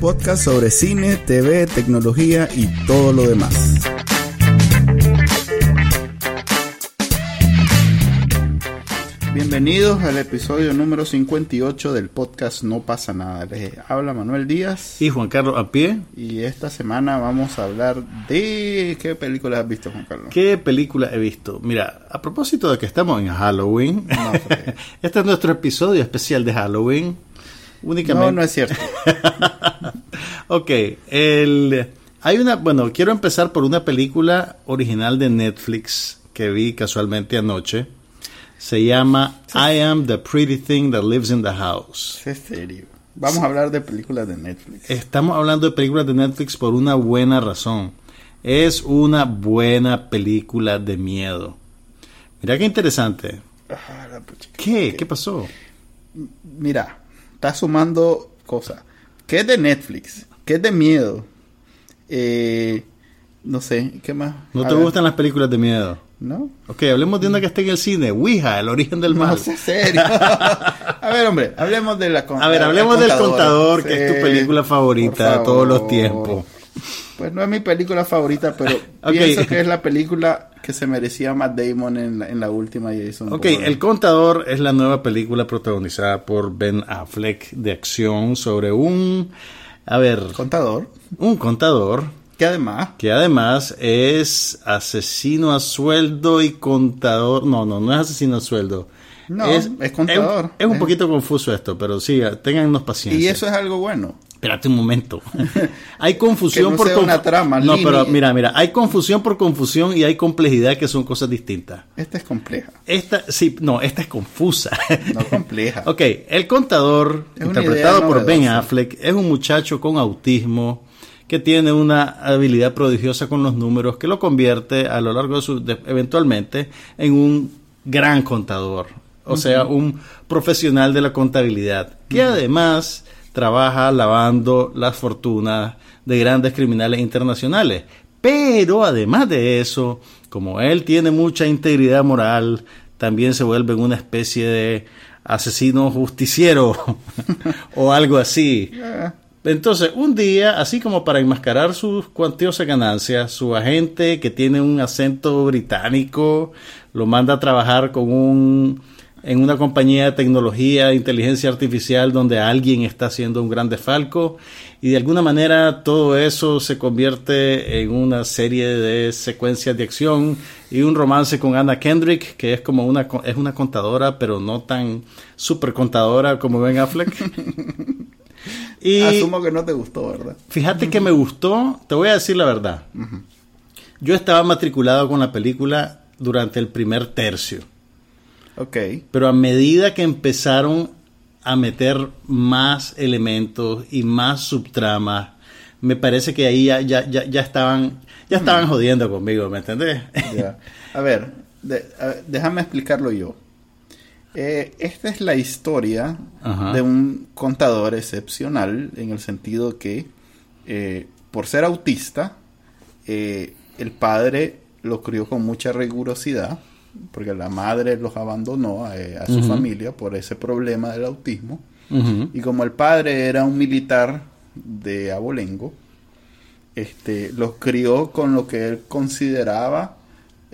Podcast sobre cine, TV, tecnología y todo lo demás. Bienvenidos al episodio número 58 del podcast No pasa nada. Les habla Manuel Díaz y Juan Carlos a pie. Y esta semana vamos a hablar de qué películas has visto, Juan Carlos. ¿Qué película he visto? Mira, a propósito de que estamos en Halloween, este es nuestro episodio especial de Halloween. Únicamente. No, no es cierto. ok, el, hay una, bueno, quiero empezar por una película original de Netflix que vi casualmente anoche. Se llama I Am the Pretty Thing That Lives in the House. Es serio. Vamos a hablar de películas de Netflix. Estamos hablando de películas de Netflix por una buena razón. Es una buena película de miedo. Mira qué interesante. Ah, ¿Qué? ¿Qué pasó? Mira, está sumando cosas. ¿Qué es de Netflix? ¿Qué es de miedo? Eh, no sé, ¿qué más? ¿No te gustan las películas de miedo? ¿No? Ok, hablemos de una que esté en el cine. Ouija, el origen del mal. No sé, serio. a ver, hombre, hablemos de la A ver, hablemos del contador, que es tu película favorita de todos los tiempos. Pues no es mi película favorita, pero pienso que es la película que se merecía Matt Damon en la, en la última Jason. Ok, El Contador es la nueva película protagonizada por Ben Affleck de acción sobre un... A ver... Contador. Un contador. Que además... Que además es asesino a sueldo y contador... No, no, no es asesino a sueldo. No, es, contador. Es, un poquito confuso esto, pero sí, tengannos paciencia. Y eso es algo bueno. Espérate un momento. hay confusión por una trama. No, pero mira, mira, hay confusión por confusión y hay complejidad que son cosas distintas. Esta es compleja. Esta, sí, no, esta es confusa. no compleja. ok, el contador, interpretado por Ben Affleck, es un muchacho con autismo que tiene una habilidad prodigiosa con los números que lo convierte a lo largo de su, eventualmente en un gran contador, o sea, un profesional de la contabilidad, que además trabaja lavando las fortunas de grandes criminales internacionales. Pero además de eso, como él tiene mucha integridad moral, también se vuelve una especie de asesino justiciero o algo así. Entonces, un día, así como para enmascarar sus cuantiosas ganancias, su agente, que tiene un acento británico, lo manda a trabajar con un en una compañía de tecnología, inteligencia artificial, donde alguien está haciendo un gran defalco y de alguna manera todo eso se convierte en una serie de secuencias de acción y un romance con Anna Kendrick, que es como una, es una contadora, pero no tan super contadora como Ben Affleck. y Asumo que no te gustó, ¿verdad? Fíjate que me gustó, te voy a decir la verdad. Yo estaba matriculado con la película durante el primer tercio. Ok. Pero a medida que empezaron a meter más elementos y más subtramas, me parece que ahí ya, ya, ya, estaban ya estaban jodiendo conmigo, ¿me entendés? A ver, déjame explicarlo yo. Eh, esta es la historia de un contador excepcional en el sentido que eh, por ser autista, eh, el padre lo crió con mucha rigurosidad porque la madre los abandonó a, eh, su familia por ese problema del autismo. Y como el padre era un militar de abolengo, este, los crió con lo que él consideraba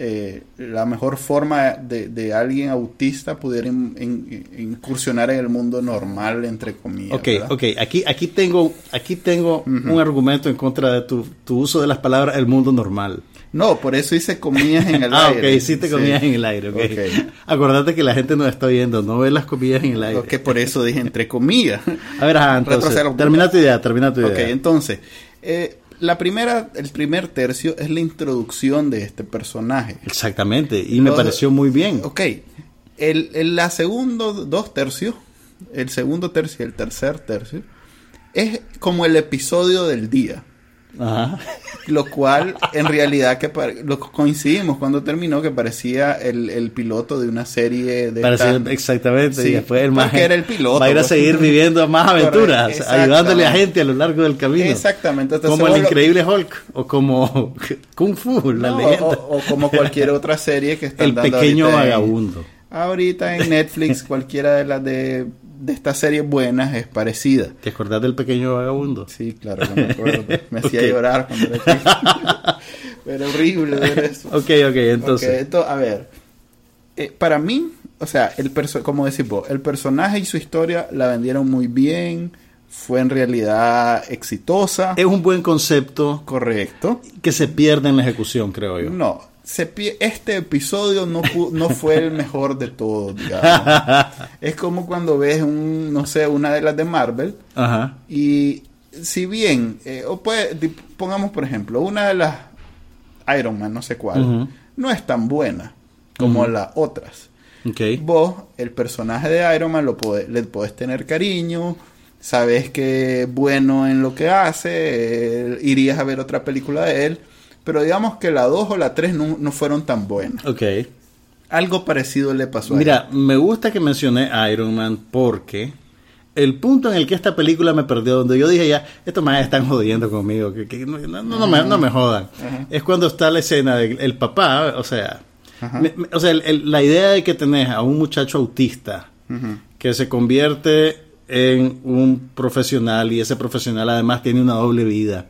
eh, la mejor forma de, alguien autista pudiera incursionar en el mundo normal, entre comillas. Ok, ok, aquí, aquí tengo, aquí tengo un argumento en contra de tu, tu uso de las palabras el mundo normal. No, por eso hice comillas en el aire. Ah, ok, hiciste comillas en el aire, okay. Acordate que la gente nos está viendo, no ve las comillas en el aire. Ok, por eso dije entre comillas. A ver, entonces, termina tu idea, termina tu idea. Ok, entonces, eh, la primera, el primer tercio es la introducción de este personaje. Exactamente, y me pareció muy bien. Ok, el, el, la segundo dos tercios, el segundo tercio y el tercer tercio, es como el episodio del día. Ajá. Lo cual, en realidad, que lo coincidimos cuando terminó, que parecía el, el piloto de una serie de. Parecía, exactamente. y después el más era el piloto. Va a ir a pues. seguir viviendo más aventuras, ayudándole a gente a lo largo del camino. Exactamente. como el increíble Hulk, o como Kung Fu, la leyenda. O, como cualquier otra serie que está El pequeño vagabundo. ahorita en Netflix, cualquiera de las de de estas series buenas es parecida. ¿Te acordás del pequeño vagabundo? Sí, claro, me acuerdo. Me hacía llorar cuando era Pero horrible ver eso. Ok, ok, entonces. a ver, eh, para mí, o sea, el como decís vos, el personaje y su historia la vendieron muy bien. Fue en realidad exitosa. Es un buen concepto. Correcto. Que se pierde en la ejecución, creo yo. No, este episodio no, no fue el mejor de todos, digamos. es como cuando ves un, no sé, una de las de Marvel. Ajá. Y si bien, eh, o puede, pongamos por ejemplo, una de las Iron Man, no sé cuál, no es tan buena como las otras. Okay. Vos, el personaje de Iron Man, lo le podés tener cariño, sabes que es bueno en lo que hace, eh, irías a ver otra película de él pero digamos que la 2 o la 3 no, fueron tan buenas. Ok. Algo parecido le pasó a Mira, me gusta que mencioné Iron Man porque el punto en el que esta película me perdió, donde yo dije ya, estos más están jodiendo conmigo, que, no, me, jodan, es cuando está la escena del papá, o sea, o sea la idea de que tenés a un muchacho autista que se convierte en un profesional y ese profesional además tiene una doble vida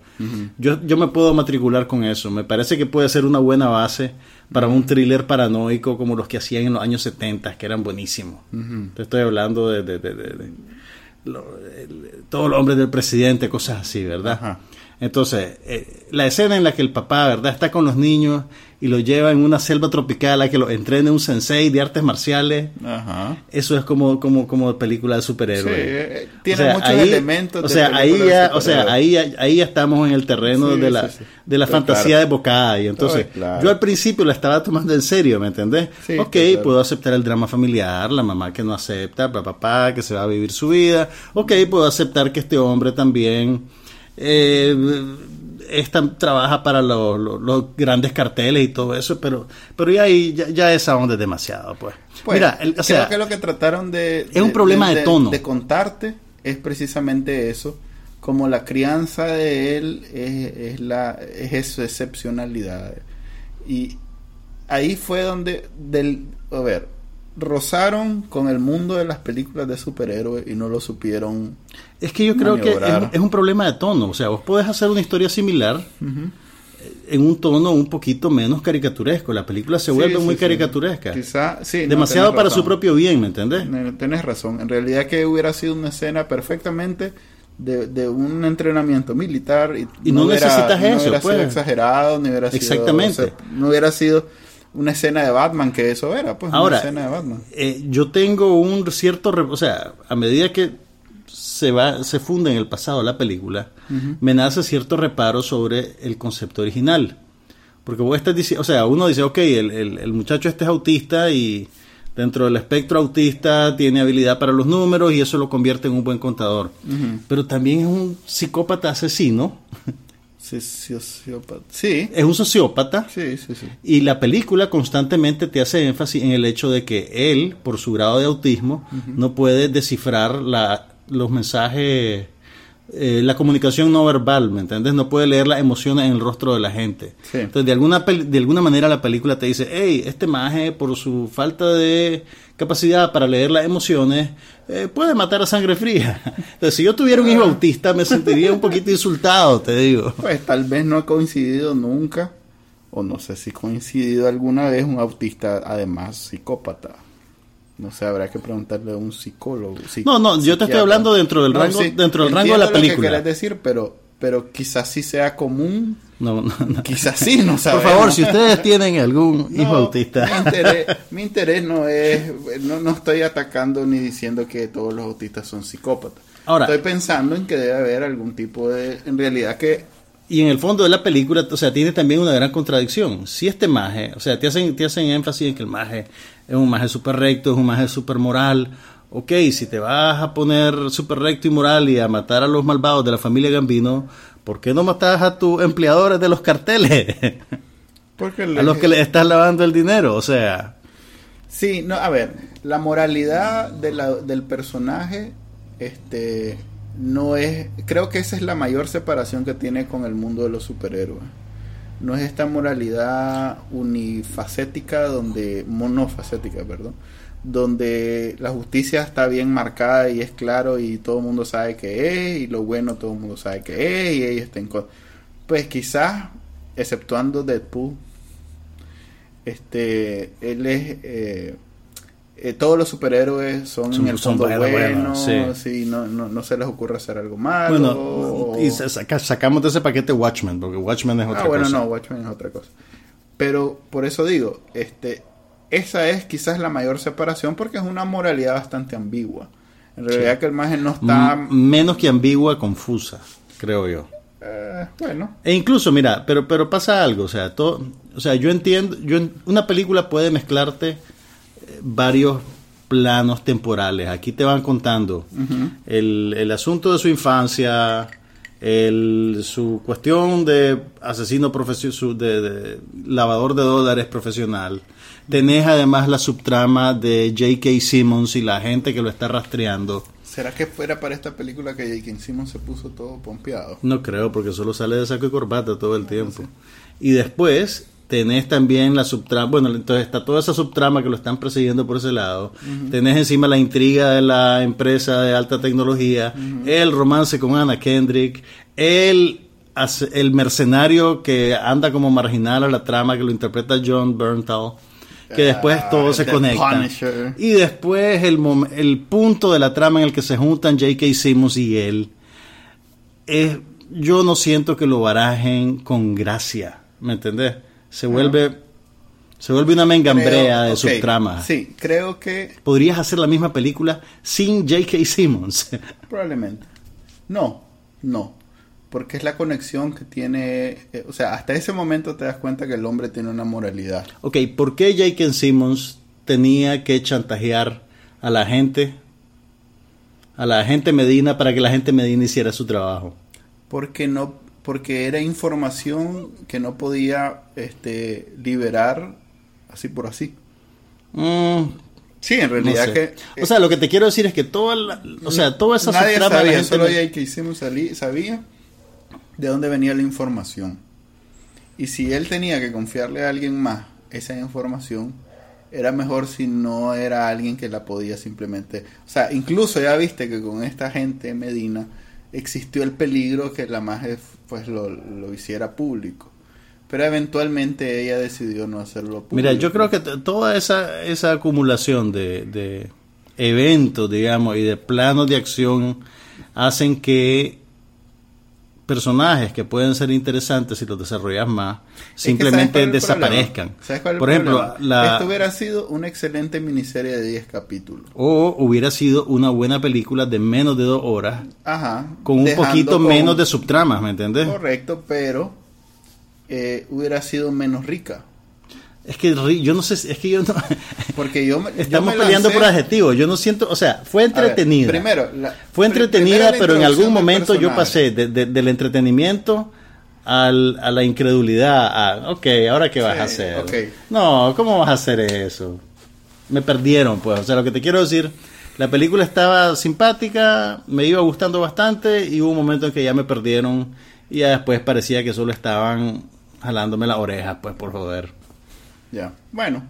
yo, yo me puedo matricular con eso. Me parece que puede ser una buena base para un thriller paranoico como los que hacían en los años 70, que eran buenísimos. Te estoy hablando de, de, de, todos los hombres del presidente, cosas así, ¿verdad? Entonces, eh, la escena en la que el papá, ¿verdad?, está con los niños y lo lleva en una selva tropical a que lo entrene un sensei de artes marciales. Ajá. Eso es como, como, como película de superhéroes. Sí, eh, tiene muchos elementos. O sea, ahí ya, o sea, ahí, ahí ya estamos en el terreno de la, de la fantasía. Y entonces, yo al principio la estaba tomando en serio, ¿me entendés? ok, puedo aceptar el drama familiar, la mamá que no acepta, el papá que se va a vivir su vida. Ok, puedo aceptar que este hombre también eh, esta trabaja para los, grandes carteles y todo eso, pero pero ya ahí ya, esa onda es demasiado, pues. pues Mira, o sea, creo que lo que trataron de es un problema de, tono de contarte es precisamente eso, como la crianza de él es, la es su excepcionalidad y ahí fue donde del a ver rozaron con el mundo de las películas de superhéroes y no lo supieron. Es que yo creo que es, un problema de tono. O sea, vos podés hacer una historia similar en un tono un poquito menos caricaturesco. La película se vuelve muy caricaturesca. Demasiado para su propio bien, ¿me entendés? Tenés razón. En realidad que hubiera sido una escena perfectamente de, un entrenamiento militar y, no, necesitas eso. Hubiera pues. sido exagerado, ni hubiera Exactamente. no hubiera sido una escena de Batman, que eso era, pues, Ahora, una escena de Batman. Eh, yo tengo un cierto, o sea, a medida que se va, se funde en el pasado la película, me nace cierto reparo sobre el concepto original. Porque vos estás diciendo, o sea, uno dice, ok, el, el, muchacho este es autista y dentro del espectro autista tiene habilidad para los números y eso lo convierte en un buen contador. Pero también es un psicópata asesino Sí. Es un sociópata. Sí, sí, sí. Y la película constantemente te hace énfasis en el hecho de que él, por su grado de autismo, no puede descifrar la, los mensajes, eh, la comunicación no verbal, ¿me entiendes? No puede leer las emociones en el rostro de la gente. Entonces, de alguna, de alguna manera la película te dice, hey, este maje, por su falta de capacidad para leer las emociones, eh, puede matar a sangre fría. Entonces, si yo tuviera un hijo autista, me sentiría un poquito insultado, te digo. Pues tal vez no ha coincidido nunca, o no sé si ha coincidido alguna vez un autista, además psicópata. No sé, habrá que preguntarle a un psicólogo. no, no, yo te estoy hablando dentro del rango, dentro del rango de la película. Lo que decir, pero, pero quizás sí sea común no, no, Quizás sí, no sabemos. Por favor, si ustedes tienen algún hijo autista. Mi interés, no es, no, estoy atacando ni diciendo que todos los autistas son psicópatas. Ahora, estoy pensando en que debe haber algún tipo de, en realidad que... Y en el fondo de la película, o sea, tiene también una gran contradicción. Si este maje, o sea, te hacen, te hacen énfasis en que el maje es un maje súper recto, es un maje súper moral, ok, si te vas a poner súper recto y moral y a matar a los malvados de la familia Gambino, ¿por qué no matas a tus empleadores de los carteles? Porque a los que le estás lavando el dinero, o sea... Sí, no, a ver, la moralidad de la, del personaje, este, no es, creo que esa es la mayor separación que tiene con el mundo de los superhéroes. No es esta moralidad unifacética donde, monofacética, perdón, donde la justicia está bien marcada y es claro y todo el mundo sabe que es y lo bueno todo el mundo sabe que es y ellos están pues quizás exceptuando Deadpool este él es eh, eh, todos los superhéroes son, en el fondo buenos, sí. no, no, se les ocurre hacer algo malo. Bueno, y sacamos de ese paquete Watchmen, porque Watchmen es otra ah, bueno, no, Watchmen es otra cosa. Pero por eso digo, este, esa es quizás la mayor separación porque es una moralidad bastante ambigua. En realidad que el imagen no está... menos que ambigua, confusa, creo yo. Eh, bueno. E incluso, mira, pero, pero pasa algo, o sea, todo, o sea, yo entiendo, yo, una película puede mezclarte eh, varios planos temporales. Aquí te van contando el, el, asunto de su infancia, el, su cuestión de asesino profesional, de, de, lavador de dólares profesional, Tenés además la subtrama de J.K. Simmons y la gente que lo está rastreando. ¿Será que fuera para esta película que J.K. Simmons se puso todo pompeado? No creo, porque solo sale de saco y corbata todo el tiempo. Y después tenés también la subtrama, bueno, entonces está toda esa subtrama que lo están persiguiendo por ese lado. Tenés encima la intriga de la empresa de alta tecnología, el romance con Anna Kendrick, el, el mercenario que anda como marginal a la trama que lo interpreta John Berntal que después ah, todo se conecta. Y después el, el punto de la trama en el que se juntan J.K. Simmons y él, es, yo no siento que lo barajen con gracia, ¿me entendés? Se vuelve... Se vuelve una mengambrea de okay, subtramas. Sí, creo que... ¿Podrías hacer la misma película sin J.K. Simmons? Probablemente. No, no porque es la conexión que tiene, eh, o sea, hasta ese momento te das cuenta que el hombre tiene una moralidad. Ok, ¿por qué J.K. Simmons tenía que chantajear a la gente, a la gente Medina para que la gente Medina hiciera su trabajo? Porque no, porque era información que no podía este, liberar así por así. Mm, sí, en realidad que... o sea, lo que te quiero decir es que toda la, o sea, toda esa nadie sabía, solo J.K. Simmons sabía de dónde venía la información. Y si él tenía que confiarle a alguien más esa información, era mejor si no era alguien que la podía simplemente... O sea, incluso ya viste que con esta gente Medina existió el peligro que la más pues lo, lo hiciera público. Pero eventualmente ella decidió no hacerlo público. Mira, yo creo que toda esa, esa acumulación de, de eventos, digamos, y de planos de acción hacen que personajes que pueden ser interesantes si los desarrollas más, simplemente desaparezcan. Por ejemplo, la... esto hubiera sido una excelente miniserie de 10 capítulos. O hubiera sido una buena película de menos de dos horas, Ajá, con un poquito menos de subtramas, ¿me entiendes? Correcto, pero eh, hubiera sido menos rica. Es que yo no sé, es que yo no. Porque yo Estamos peleando por adjetivos. Yo no siento, o sea, fue entretenida. primero, fue entretenida, pero en algún momento yo pasé del entretenimiento al, a la incredulidad. A, ok, ahora qué vas a hacer. No, ¿cómo vas a hacer eso? Me perdieron, pues. O sea, lo que te quiero decir, la película estaba simpática, me iba gustando bastante y hubo un momento en que ya me perdieron y ya después parecía que solo estaban jalándome las orejas, pues por joder. Ya, bueno.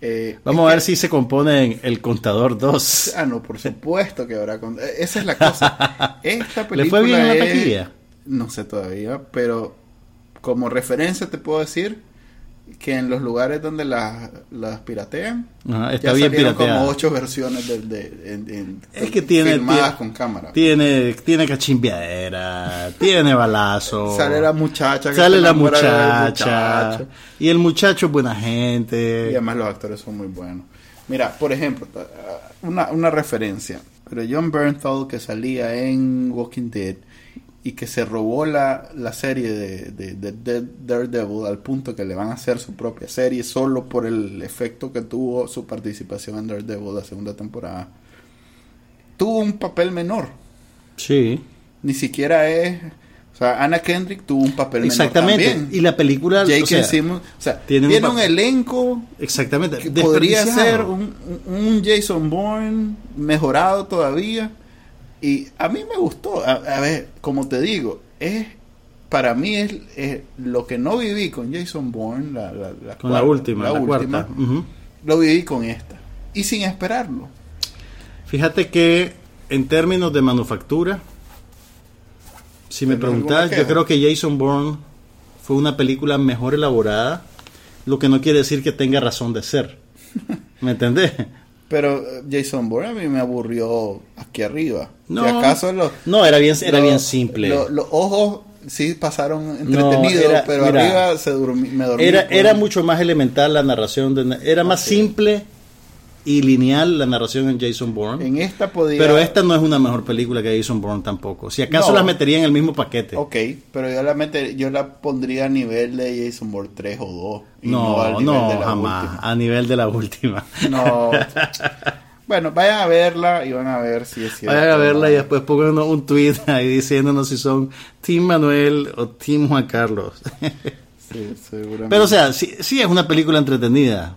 Eh, Vamos a ver si se compone el Contador 2. Ah, no, por supuesto que habrá. Eh, esa es la cosa. Esta película. ¿Le fue bien en la taquilla? No sé todavía, pero como referencia te puedo decir que en los lugares donde las, las piratean está bien pirateada. como ocho versiones de, de, es que tiene filmadas con cámara. tiene tiene cachimbiadera tiene balazo. Sale la muchacha sale la muchacha. y el muchacho es buena gente. Y además los actores son muy buenos. Mira por ejemplo una, una referencia. Pero John Bernthal que salía en Walking Dead y que se robó la, la serie de, de, Daredevil al punto que le van a hacer su propia serie solo por el efecto que tuvo su participación en Daredevil la segunda temporada. tuvo un papel menor. Sí. Ni siquiera es o sea, Anna Kendrick tuvo un papel Exactamente. menor también. Y la película Jake o sea, Simmons, o sea, tiene, un, elenco Exactamente. que podría ser un, un, Jason Bourne mejorado todavía. Y a mí me gustó. A, ver, como te digo, es para mí es, lo que no viví con Jason Bourne, la, la, con la última, la, última, lo viví con esta. Y sin esperarlo. Fíjate que en términos de manufactura, si me preguntas, yo creo que Jason Bourne fue una película mejor elaborada, lo que no quiere decir que tenga razón de ser. ¿Me entendés? Pero eh, Jason Bourne a mí me aburrió aquí arriba. No, acaso no era bien, era bien simple. los ojos sí pasaron entretenidos, pero arriba se me dormí. Era, era mucho más elemental la narración, era más simple y lineal la narración en Jason Bourne. En esta podía... Pero esta no es una mejor película que Jason Bourne tampoco. Si acaso la metería en el mismo paquete. Ok, pero yo la meter, yo la pondría a nivel de Jason Bourne 3 o 2. no, no, jamás. A nivel de la última. No. bueno, vayan a verla y van a ver si es cierto. Vayan a verla y después pongan un tweet ahí diciéndonos si son Team Manuel o Team Juan Carlos. sí, seguramente. Pero o sea, sí, sí es una película entretenida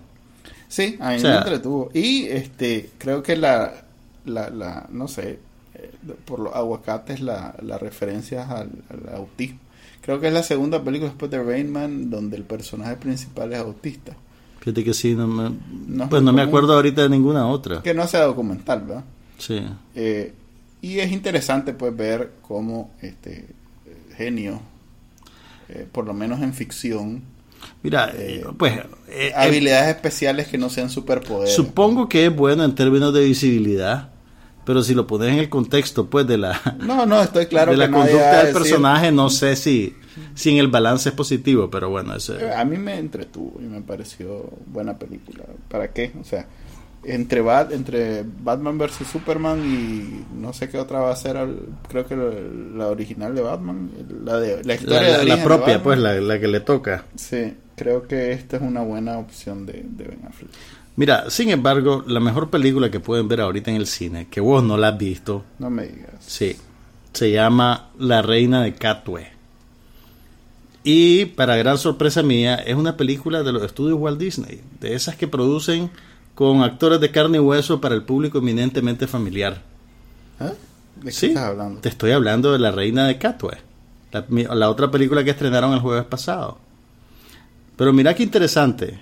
Sí, a mí me entretuvo. Y este, creo que la, la, la no sé, eh, por los aguacates, la, la referencia al, autismo. Creo que es la segunda película después de Rainman donde el personaje principal es autista. Fíjate que sí, no me, pues no me acuerdo ahorita de ninguna otra. Que no sea documental, ¿verdad? Sí. Eh, y es interesante pues ver cómo este genio, eh, por lo menos en ficción, Mira, eh, pues... Eh, habilidades especiales que no sean superpoderes. Supongo que es bueno en términos de visibilidad, pero si lo pones en el contexto, pues, de la... No, no, estoy claro De la conducta del personaje, no sé si, si en el balance es positivo, pero bueno, A mí me entretuvo y me pareció buena película. ¿Para qué? O sea entre Bat, entre Batman vs Superman y no sé qué otra va a ser creo que la, original de Batman la de la historia la, propia pues la, que le toca. Sí creo que esta es una buena opción de, Ben Affleck. Mira sin embargo la mejor película que pueden ver ahorita en el cine que vos no la has visto no me digas. sí se llama La Reina de Catwe y para gran sorpresa mía es una película de los estudios Walt Disney de esas que producen con actores de carne y hueso para el público eminentemente familiar. ¿Eh? ¿De qué estás hablando? Te estoy hablando de La Reina de Catwe, la, otra película que estrenaron el jueves pasado. Pero mira qué interesante.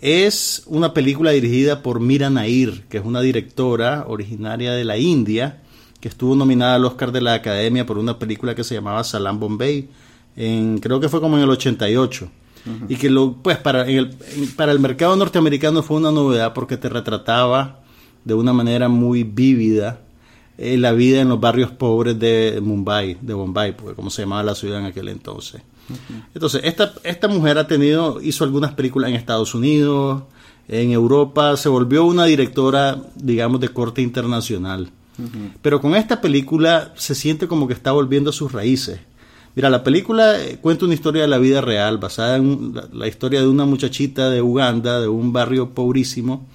Es una película dirigida por Mira Nair, que es una directora originaria de la India, que estuvo nominada al Oscar de la Academia por una película que se llamaba Salam Bombay, en, creo que fue como en el 88 y que lo, pues para el, para el mercado norteamericano fue una novedad porque te retrataba de una manera muy vívida eh, la vida en los barrios pobres de Mumbai, de Bombay, porque como se llamaba la ciudad en aquel entonces. Entonces, esta, esta mujer ha tenido, hizo algunas películas en Estados Unidos, en Europa, se volvió una directora, digamos, de corte internacional. Pero con esta película se siente como que está volviendo a sus raíces. Mira, la película eh, cuenta una historia de la vida real, basada en la, historia de una muchachita de Uganda, de un barrio pobrísimo,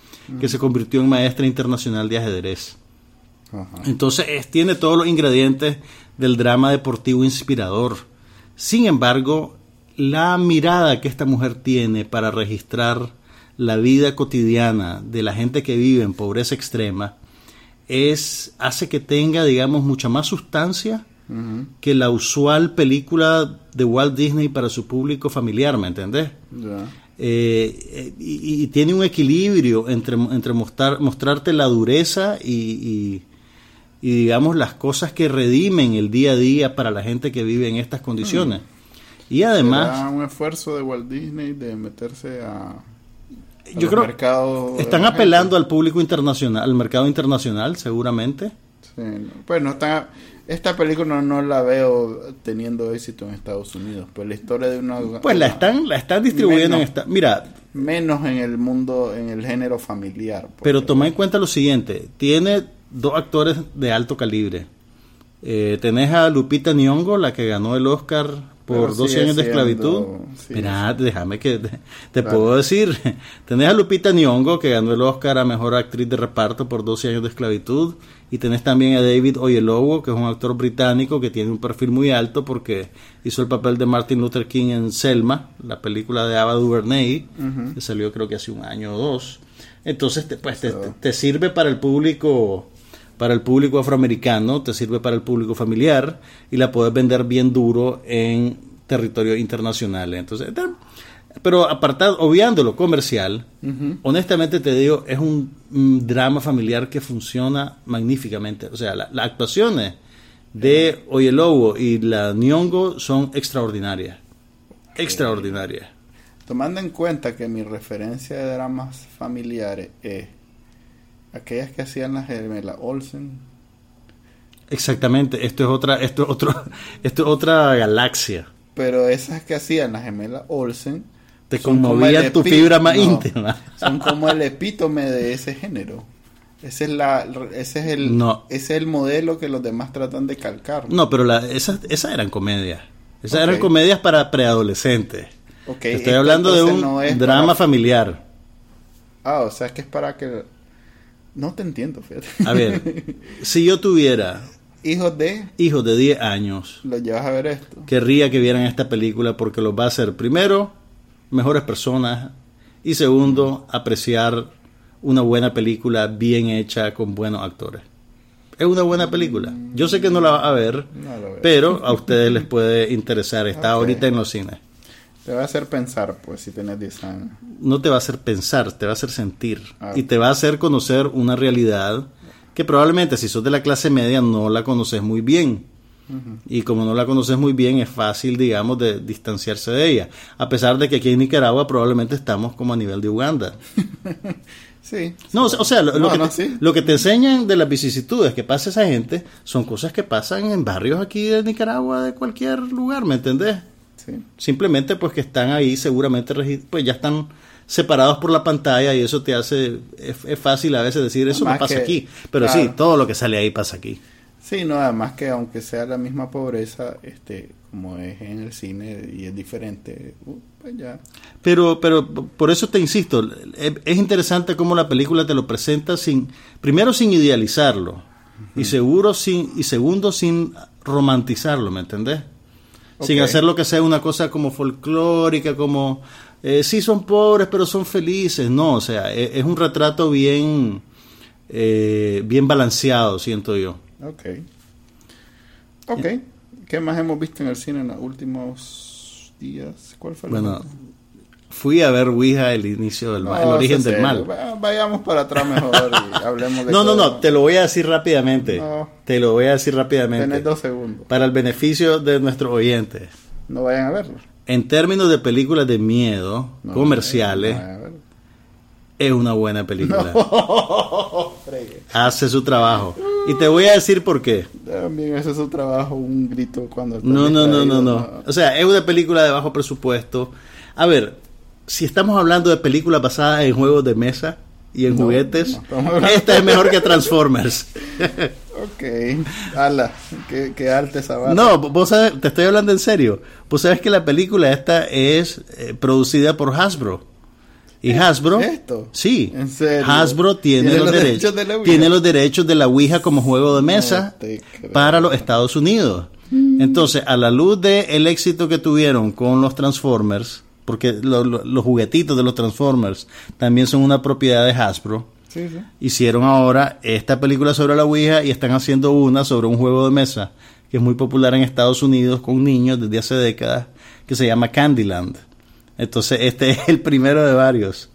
que se convirtió en maestra internacional de ajedrez. Entonces tiene todos los ingredientes del drama deportivo inspirador. Sin embargo, la mirada que esta mujer tiene para registrar la vida cotidiana de la gente que vive en pobreza extrema es hace que tenga, digamos, mucha más sustancia que la usual película de Walt Disney para su público familiar, ¿me entendés? Eh, y, tiene un equilibrio entre, entre mostrar, mostrarte la dureza y, digamos las cosas que redimen el día a día para la gente que vive en estas condiciones. Mm. Y además... un esfuerzo de Walt Disney de meterse a... yo creo están apelando al público internacional, al mercado internacional, seguramente. Sí, pues no está esta película no, la veo teniendo éxito en Estados Unidos, pues la historia de una... Pues la están, la están distribuyendo en esta... Mira... Menos en el mundo, en el género familiar. Pero toma en cuenta lo siguiente, tiene dos actores de alto calibre. Eh, tenés a Lupita Nyong'o, la que ganó el Oscar por 12 años de esclavitud. Mira, déjame que te, puedo decir. Tenés a Lupita Nyong'o, que ganó el Oscar a Mejor Actriz de Reparto por 12 años de esclavitud. Y tenés también a David Oyelowo, que es un actor británico que tiene un perfil muy alto porque hizo el papel de Martin Luther King en Selma, la película de Ava DuVernay, que salió creo que hace un año o dos. Entonces, te, pues, te sirve para el público para el público afroamericano, te sirve para el público familiar y la puedes vender bien duro en territorio internacional. Entonces, pero apartado, obviando lo comercial, honestamente te digo, es un, drama familiar que funciona magníficamente. O sea, las actuaciones de Oyelowo y la Nyongo son extraordinarias. Extraordinarias. Tomando en cuenta que mi referencia de dramas familiares es aquellas que hacían las gemelas Olsen. Exactamente, esto es otra, esto es otro, esto es otra galaxia. Pero esas que hacían las gemelas Olsen te conmovían tu fibra más íntima. Son como el epítome de ese género. Ese es, la, ese, es el, ese es el modelo que los demás tratan de calcar. No, pero la, esas, esas eran comedias. Esas eran comedias para preadolescentes. Estoy hablando de un drama familiar. Ah, o sea, que es para que no te entiendo, fíjate. A ver, si yo tuviera hijos de hijos de 10 años, los llevas a ver esto. Querría que vieran esta película porque los va a hacer primero mejores personas y segundo apreciar una buena película bien hecha con buenos actores. Es una buena película. Yo sé que no la va a ver, pero a ustedes les puede interesar. Está ahorita en los cines. Te va a hacer pensar, pues, si tienes 10 años. No te va a hacer pensar, te va a hacer sentir. Ah. Y te va a hacer conocer una realidad que probablemente si sos de la clase media no la conoces muy bien. Y como no la conoces muy bien, es fácil, digamos, de distanciarse de ella. A pesar de que aquí en Nicaragua probablemente estamos como a nivel de Uganda. sí. No, o sea, lo, que, lo, que, te enseñan de las vicisitudes que pasa esa gente son cosas que pasan en barrios aquí de Nicaragua, de cualquier lugar, ¿me entendés? Simplemente pues que están ahí seguramente pues ya están separados por la pantalla y eso te hace es, fácil a veces decir eso no pasa aquí, pero sí, todo lo que sale ahí pasa aquí. Sí, no, además que aunque sea la misma pobreza, este como es en el cine y es diferente, uh, pues ya. Pero pero por eso te insisto, es, interesante cómo la película te lo presenta sin primero sin idealizarlo y seguro sin y segundo sin romantizarlo, ¿me entendés? sin hacer lo que sea una cosa como folclórica, como eh, sí son pobres pero son felices, no, o sea, e, es, un retrato bien, eh, bien balanceado, siento yo. Ok. Ok. ¿Qué más hemos visto en el cine en los últimos días? ¿Cuál fue el Bueno, fui a ver Ouija el inicio del mal, el origen del mal. Vayamos para atrás mejor y hablemos de No, no, no, te lo voy a decir rápidamente. Te lo voy a decir rápidamente. Tienes dos segundos. Para el beneficio de nuestros oyentes. No vayan a verlo. En términos de películas de miedo comerciales, es una buena película. hace su trabajo. Y te voy a decir por qué. También hace su trabajo un grito cuando... No, no, no, no, no. O sea, es una película de bajo presupuesto. A ver, si estamos hablando de películas basadas en juegos de mesa y en juguetes, esta es mejor que Transformers. ok, ala, qué, arte esa No, vos sabes, te estoy hablando en serio. Vos sabes que la película esta es eh, producida por Hasbro. Y Hasbro, ¿Esto? sí, Hasbro tiene, los, derechos, de la tiene los derechos de la Ouija como juego de mesa para los Estados Unidos. Mm. Entonces, a la luz del el éxito que tuvieron con los Transformers, porque los juguetitos de los Transformers también son una propiedad de Hasbro. Hicieron ahora esta película sobre la Ouija y están haciendo una sobre un juego de mesa que es muy popular en Estados Unidos con niños desde hace décadas, que se llama Candyland. Entonces este es el primero de varios.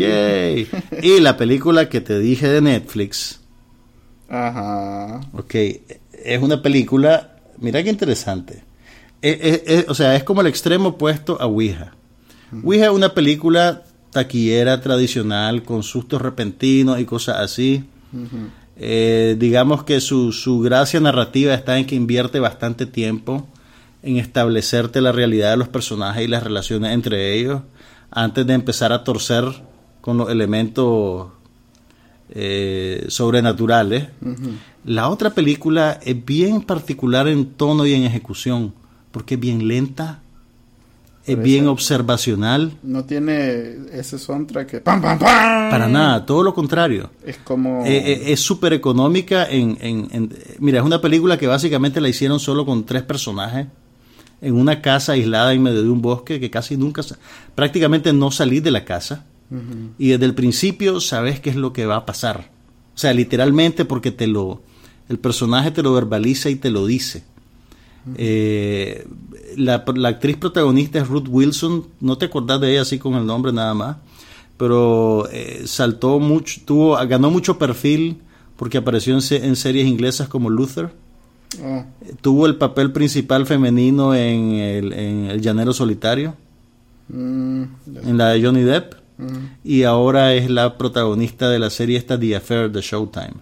Yay. Y la película que te dije de Netflix. Ajá. Ok, es una película, mira qué interesante o sea, es como el extremo opuesto a Ouija. Ouija es una película taquillera tradicional con sustos repentinos y cosas así. Eh, digamos que su, su gracia narrativa está en que invierte bastante tiempo en establecerte la realidad de los personajes y las relaciones entre ellos antes de empezar a torcer con los elementos eh, sobrenaturales. La otra película es bien particular en tono y en ejecución porque es bien lenta, es bien observacional. No tiene ese soundtrack que ¡pam, pam, pam! Para nada, todo lo contrario. Es como... Eh, eh, es súper económica en, en, Mira, es una película que básicamente la hicieron solo con tres personajes en una casa aislada en medio de un bosque que casi nunca... Prácticamente no salís de la casa y desde el principio sabes qué es lo que va a pasar. O sea, literalmente porque te lo... El personaje te lo verbaliza y te lo dice. Eh, la, actriz protagonista es Ruth Wilson, no te acordás de ella así con el nombre nada más, pero eh, saltó mucho, tuvo, ganó mucho perfil porque apareció en, series inglesas como Luther. Ah. Tuvo el papel principal femenino en El, en el Llanero Solitario, mm, en la de Johnny Depp, mm. y ahora es la protagonista de la serie esta The Affair de Showtime.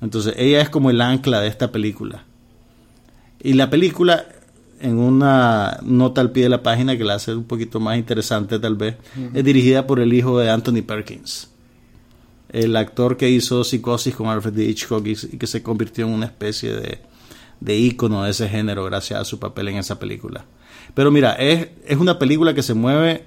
Entonces ella es como el ancla de esta película. Y la película, en una nota al pie de la página que la hace un poquito más interesante tal vez, es dirigida por el hijo de Anthony Perkins, el actor que hizo Psicosis con Alfred Hitchcock y, que se convirtió en una especie de, de ícono de ese género gracias a su papel en esa película. Pero mira, es, es una película que se mueve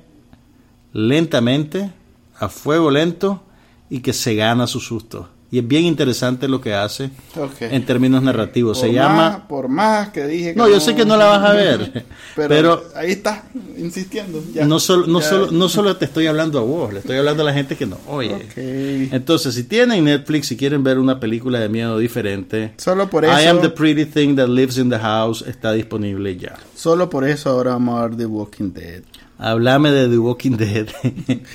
lentamente, a fuego lento y que se gana su susto y es bien interesante lo que hace en términos narrativos. Se llama... Por más que dije... Que no, yo sé que no la vas a ver, pero, ahí está insistiendo. no, solo, no, Solo, no solo te estoy hablando a vos, le estoy hablando a la gente que no oye. Entonces, si tienen Netflix y quieren ver una película de miedo diferente, solo por eso... I Am the Pretty Thing That Lives in the House está disponible ya. Solo por eso ahora vamos a ver The Walking Dead. Háblame de The Walking Dead.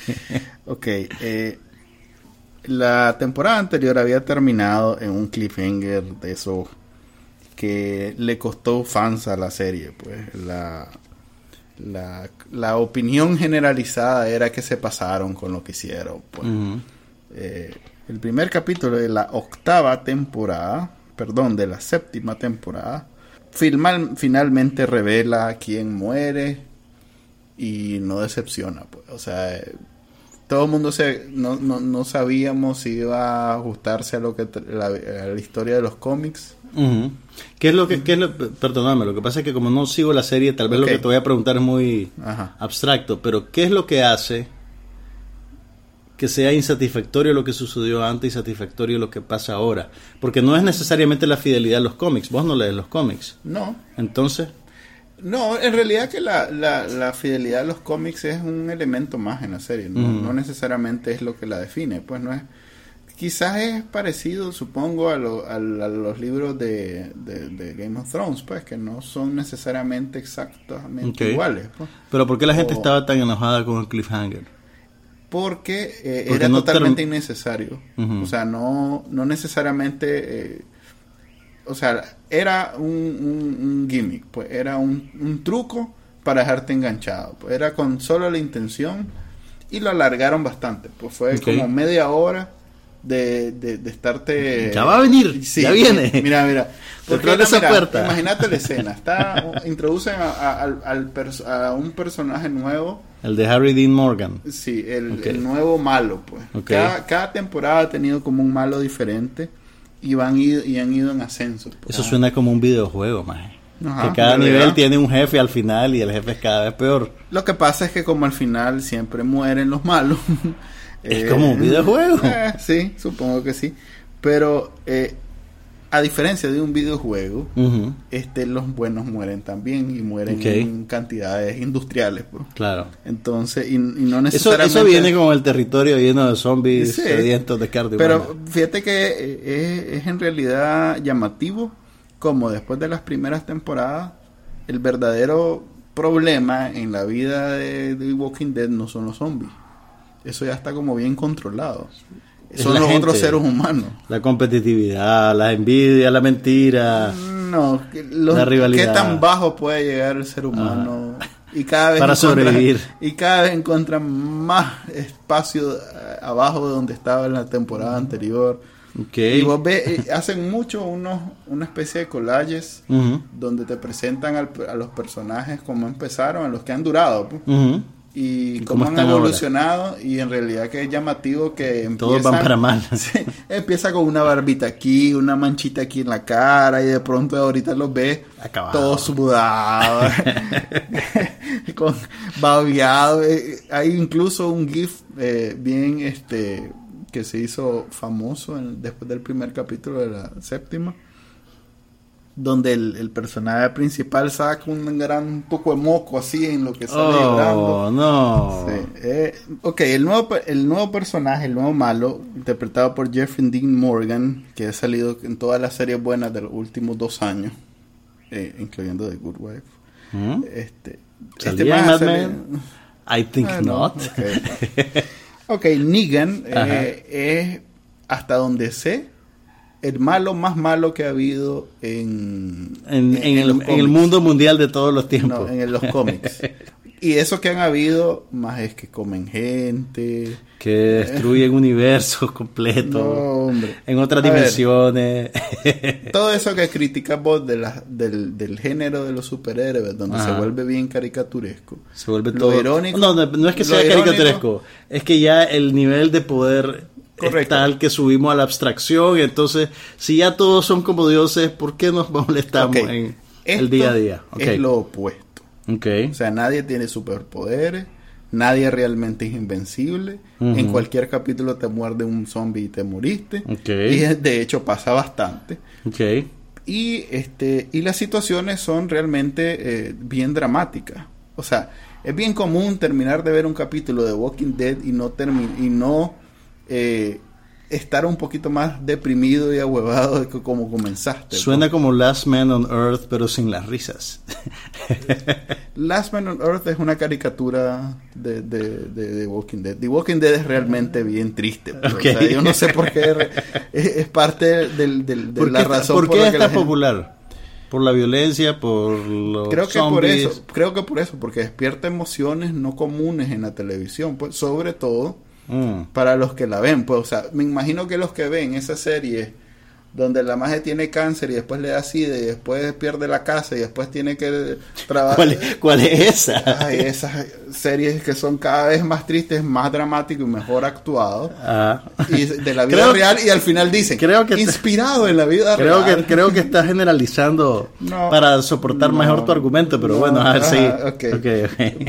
ok, eh la temporada anterior había terminado en un cliffhanger de eso que le costó fans a la serie. Pues la, la, opinión generalizada era que se pasaron con lo que hicieron. Pues. Eh, el primer capítulo de la octava temporada, perdón, de la séptima temporada, finalmente revela quién muere y no decepciona. Pues. O sea, todo el mundo se, no, no, no, sabíamos si iba a ajustarse a lo que la, la historia de los cómics. ¿Qué es lo que, qué es lo, perdóname, lo que pasa es que como no sigo la serie, tal vez lo que te voy a preguntar es muy abstracto, pero ¿qué es lo que hace que sea insatisfactorio lo que sucedió antes y satisfactorio lo que pasa ahora? Porque no es necesariamente la fidelidad a los cómics, vos no lees los cómics. No. Entonces... No, en realidad que la, la, fidelidad a los cómics es un elemento más en la serie, ¿no? necesariamente es lo que la define, pues no es... Quizás es parecido, supongo, a, a, los libros de, Game of Thrones, pues, que no son necesariamente exactamente iguales. Pues. Pero ¿por qué la gente estaba tan enojada con el cliffhanger? Porque, eh, era totalmente innecesario. O sea, no, no necesariamente... Eh, o sea, era un, gimmick, pues era un, truco para dejarte enganchado. Pues era con solo la intención y lo alargaron bastante. Pues fue como media hora de, de, estarte. Ya va a venir, ya viene. Mira, mira. Porque, esa puerta. Imagínate la escena. Está, introducen a, a, un personaje nuevo. El de Harry Dean Morgan. Sí, el, nuevo malo, pues. Cada, cada temporada ha tenido como un malo diferente y van y han ido en ascenso. Pues. Eso suena como un videojuego, más. que cada nivel tiene un jefe al final y el jefe es cada vez peor. Lo que pasa es que como al final siempre mueren los malos. es como un videojuego. Eh, sí, supongo que sí. Pero eh, a diferencia de un videojuego, este, los buenos mueren también y mueren en cantidades industriales. Pues. Claro. Entonces, y, no necesariamente... Eso, viene con el territorio lleno de zombies sedientos de carne Pero fíjate que eh, es, en realidad llamativo como después de las primeras temporadas, el verdadero problema en la vida de, de Walking Dead no son los zombies. Eso ya está como bien controlado son los otros seres humanos. La competitividad, la envidia, la mentira. No, la rivalidad. ¿Qué tan bajo puede llegar el ser humano? Y cada vez para sobrevivir. Y cada vez encuentran más espacio eh, abajo de donde estaba en la temporada anterior. Okay. Y vos ves, eh, hacen mucho unos, una especie de collages donde te presentan a los personajes como empezaron, a los que han durado. Pues. Y cómo, han evolucionado y en realidad que es llamativo que empiezan, todos van para mal. Empieza con una barbita aquí una manchita aquí en la cara y de pronto ahorita los ves todos sudados con babeado. Eh, hay incluso un gif eh, bien este que se hizo famoso después del primer capítulo de la séptima donde el, personaje principal saca un gran poco de moco así en lo que está oh, no. Eh, ok, el nuevo, el nuevo personaje, el nuevo malo, interpretado por Jeffrey Dean Morgan, que ha salido en todas las series buenas de los últimos dos años, eh, incluyendo The Good Wife. ¿Mm? Este, este Men? I think ah, not. ok, Negan eh, es, hasta donde sé, el malo más malo que ha habido en, en, el, mundo mundial de todos los tiempos. No, en los cómics. y eso que han habido, más es que comen gente. Que destruyen universos completos. En otras dimensiones. todo eso que criticas vos de la, del, género de los superhéroes, donde se vuelve bien caricaturesco. Se vuelve todo. Irónico, no, no, es que sea caricaturesco. Es que ya el nivel de poder Correcto. tal que subimos a la abstracción. Entonces, si ya todos son como dioses, ¿por qué nos molestamos en el día a día? Es lo opuesto. Okay. O sea, nadie tiene superpoderes, nadie realmente es invencible. En cualquier capítulo te muerde un zombie y te moriste. Y de hecho pasa bastante. Y, este, y las situaciones son realmente eh, bien dramáticas. O sea, es bien común terminar de ver un capítulo de Walking Dead y no, y no eh, estar un poquito más deprimido y ahuevado de como comenzaste. Suena como Last Man on Earth, pero sin las risas. Last Man on Earth es una caricatura de, de, Walking Dead. The Walking Dead es realmente bien triste. Pues, yo no sé por qué es, parte del, de la razón por, qué tan popular. Por la violencia, por los creo que por eso, creo que por eso, porque despierta emociones no comunes en la televisión, pues sobre todo Mm. para los que la ven. Pues, o sea, me imagino que los que ven esa serie donde la magia tiene cáncer y después le da sida y después pierde la casa y después tiene que trabajar. ¿Cuál, es esa? Ay, esas series que son cada vez más tristes, más dramáticos y mejor actuados. Ah. Y de la vida real y al final dicen, creo que inspirado en la vida creo real. Que, creo que estás generalizando para soportar mejor tu argumento, pero bueno, a ver, sí.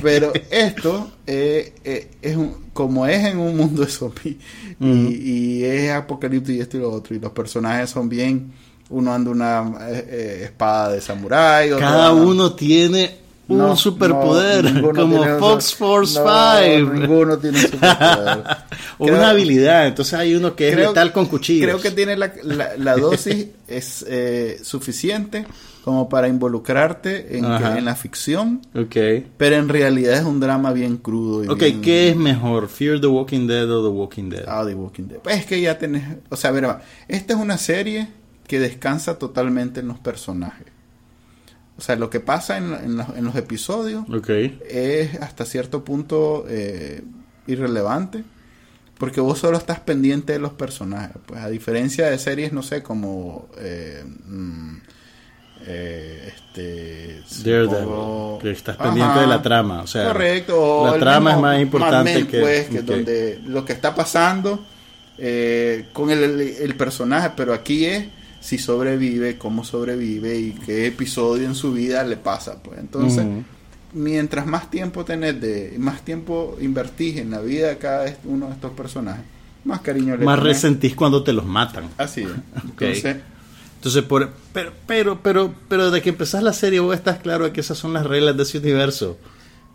Pero esto eh, eh, es un, como es en un mundo de zombies y, es apocalipsis y esto y lo otro, y los personajes son bien, uno anda una eh, espada de samurái, cada uno tiene un superpoder, como Fox Force 5. ninguno tiene superpoder. o una habilidad, entonces hay uno que es letal con cuchillos. Creo que tiene la, la, dosis es suficiente como para involucrarte en, en, la ficción. Okay. Pero en realidad es un drama bien crudo. Y ok, ¿qué es mejor? ¿Fear the Walking Dead o The Walking Dead? Ah, The Walking Dead. Pues es que ya tenés. O sea, a ver, esta es una serie que descansa totalmente en los personajes. O sea, lo que pasa en, en, los episodios okay. es hasta cierto punto eh, irrelevante. Porque vos solo estás pendiente de los personajes. Pues a diferencia de series, no sé, como. Eh, mm, eh, este que estás pendiente de la trama, o sea, correcto, la trama es más importante que, pues, que donde lo que está pasando eh, con el, personaje, pero aquí es si sobrevive, cómo sobrevive y qué episodio en su vida le pasa, pues. Entonces mientras más tiempo tenés de más tiempo invertís en la vida de cada uno de estos personajes, más cariño le más resentís cuando te los matan. Así es. Entonces entonces, por, pero, pero, pero, pero desde que empezás la serie vos estás claro de que esas son las reglas de ese universo.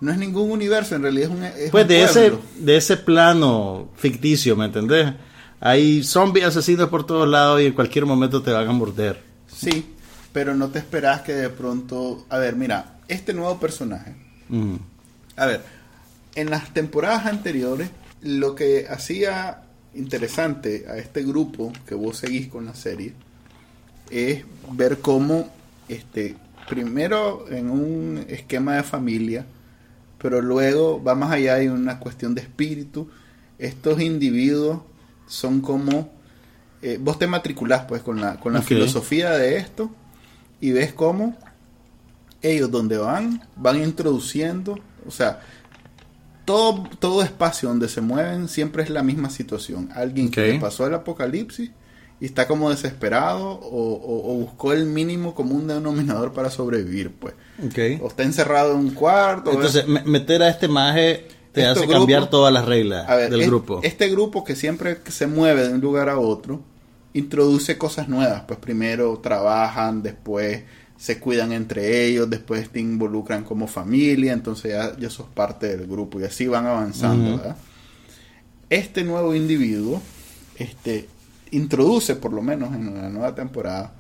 No es ningún universo, en realidad es un es Pues de ese, de ese plano ficticio, ¿me entendés? Hay zombies asesinos por todos lados y en cualquier momento te van a morder. Sí, pero no te esperás que de pronto... A ver, mira, este nuevo personaje... A ver, en las temporadas anteriores, lo que hacía interesante a este grupo que vos seguís con la serie es ver cómo, este, primero en un esquema de familia, pero luego va más allá de una cuestión de espíritu. Estos individuos son como, eh, vos te matriculás pues con la, con la filosofía de esto y ves cómo ellos donde van, van introduciendo, o sea, todo, todo espacio donde se mueven siempre es la misma situación. Alguien que le pasó el apocalipsis y está como desesperado o, buscó el mínimo común denominador para sobrevivir, pues. O está encerrado en un cuarto. Entonces, meter a este maje te hace cambiar todas las reglas del grupo. Este grupo que siempre se mueve de un lugar a otro, introduce cosas nuevas. Pues primero trabajan, después se cuidan entre ellos, después te involucran como familia, entonces ya, ya sos parte del grupo y así van avanzando. Este nuevo individuo este, introduce, por lo menos en la nueva temporada,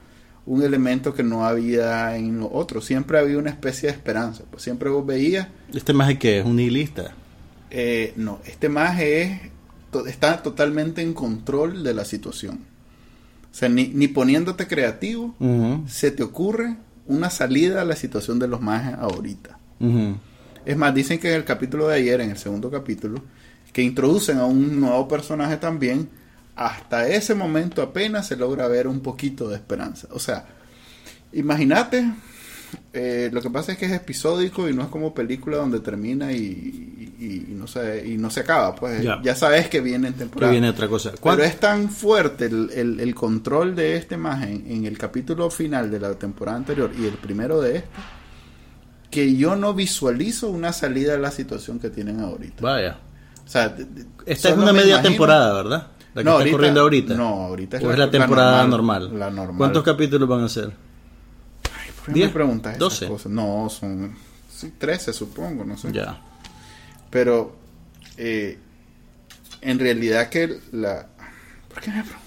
un elemento que no había en lo otro. Siempre había una especie de esperanza. Pues siempre vos veías. ¿Este maje que es un nihilista? Eh, no, este maje es, está totalmente en control de la situación. O sea, ni, ni poniéndote creativo, se te ocurre una salida a la situación de los majes ahorita. Es más, dicen que en el capítulo de ayer, en el segundo capítulo, que introducen a un nuevo personaje también, hasta ese momento apenas se logra ver un poquito de esperanza. O sea, imagínate, eh, lo que pasa es que es episódico y no es como película donde termina y, no, se, y no se acaba. Pues ya, sabes que viene en temporada. viene otra cosa. Pero es tan fuerte el, el, control de esta imagen en el capítulo final de la temporada anterior y el primero de este que yo no visualizo una salida a la situación que tienen ahorita. Vaya. O sea, esta es una media temporada, ¿verdad? La que no, está ahorita, corriendo ahorita. No, ahorita es, la, es la, temporada normal, La normal. ¿Cuántos capítulos van a ser? Ay, ¿por qué me preguntas 12. Cosas? No, son sí, 13 supongo, no sé. Ya. Pero eh, en realidad que la... ¿Por qué me preguntas?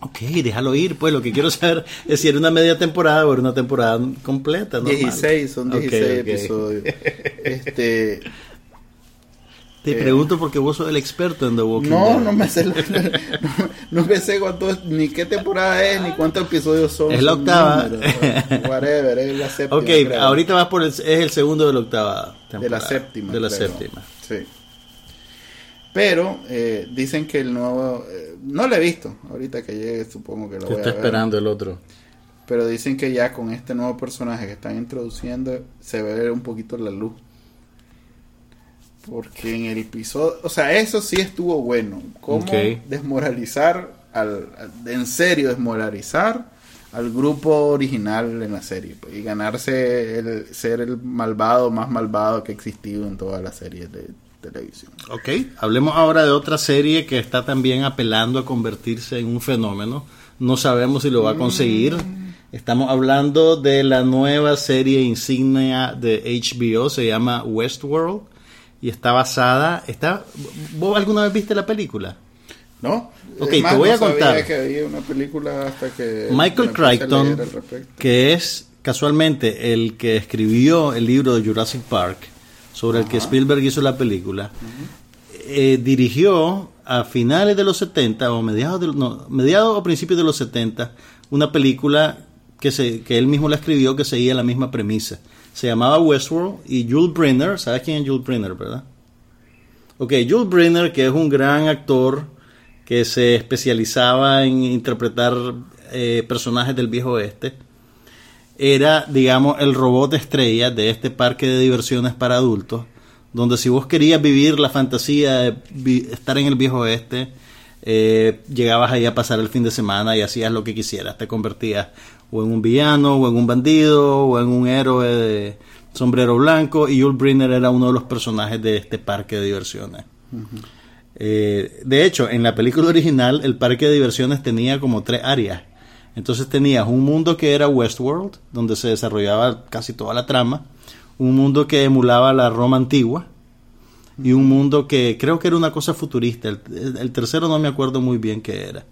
Ok, déjalo ir, pues lo que quiero saber es si era una media temporada o era una temporada completa. Normal. 16, son 16 episodios. este, te eh, pregunto porque vos sos el experto en The Walking no, Dead. No, no me sé, no, me sé cuánto, ni qué temporada es, ni cuántos episodios son. Es la octava. whatever, es la séptima. Ok, ahorita vas por el, es el segundo de la octava temporada. De la séptima. De la séptima. Sí. Pero eh, dicen que el nuevo... Eh, no lo he visto. Ahorita que llegue supongo que lo voy a ver. está esperando el otro. Pero dicen que ya con este nuevo personaje que están introduciendo se ve un poquito la luz porque en el episodio, o sea, eso sí estuvo bueno. Cómo desmoralizar, al, en serio desmoralizar al grupo original en la serie. Pues, y ganarse el ser el malvado más malvado que ha existido en toda la serie de televisión. Ok, hablemos ahora de otra serie que está también apelando a convertirse en un fenómeno. No sabemos si lo va a conseguir. Mm. Estamos hablando de la nueva serie insignia de HBO, se llama Westworld y está basada. Está, ¿Vos alguna vez viste la película? No. Ok, te voy a contar. Que había una película hasta que Michael Crichton, que es casualmente el que escribió el libro de Jurassic Park, sobre el que Spielberg hizo la película, eh, dirigió a finales de los 70 o mediados, de, no, mediados o principios de los 70 una película que, se, que él mismo la escribió que seguía la misma premisa se llamaba Westworld y Jules Brenner, ¿sabes quién es Jules Brenner, verdad? Ok, Jules Brenner, que es un gran actor que se especializaba en interpretar eh, personajes del viejo oeste, era, digamos, el robot estrella de este parque de diversiones para adultos, donde si vos querías vivir la fantasía de estar en el viejo oeste, eh, llegabas ahí a pasar el fin de semana y hacías lo que quisieras, te convertías o en un villano, o en un bandido, o en un héroe de sombrero blanco, y Yul Brynner era uno de los personajes de este parque de diversiones. Eh, de hecho, en la película original, el parque de diversiones tenía como tres áreas. Entonces tenías un mundo que era Westworld, donde se desarrollaba casi toda la trama, un mundo que emulaba la Roma antigua, y un mundo que creo que era una cosa futurista. el tercero no me acuerdo muy bien qué era.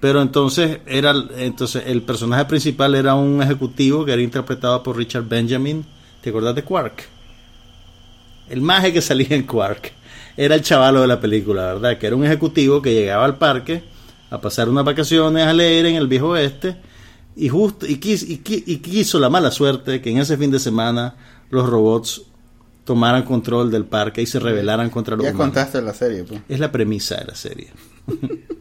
Pero entonces era entonces el personaje principal era un ejecutivo que era interpretado por Richard Benjamin. ¿Te acordás de Quark? El maje que salía en Quark era el chavalo de la película, ¿verdad? Que era un ejecutivo que llegaba al parque a pasar unas vacaciones a leer en el viejo oeste y justo y quiso, y, quiso la mala suerte que en ese fin de semana los robots tomaran control del parque y se rebelaran contra los ya contaste la serie, pues. Es la premisa de la serie.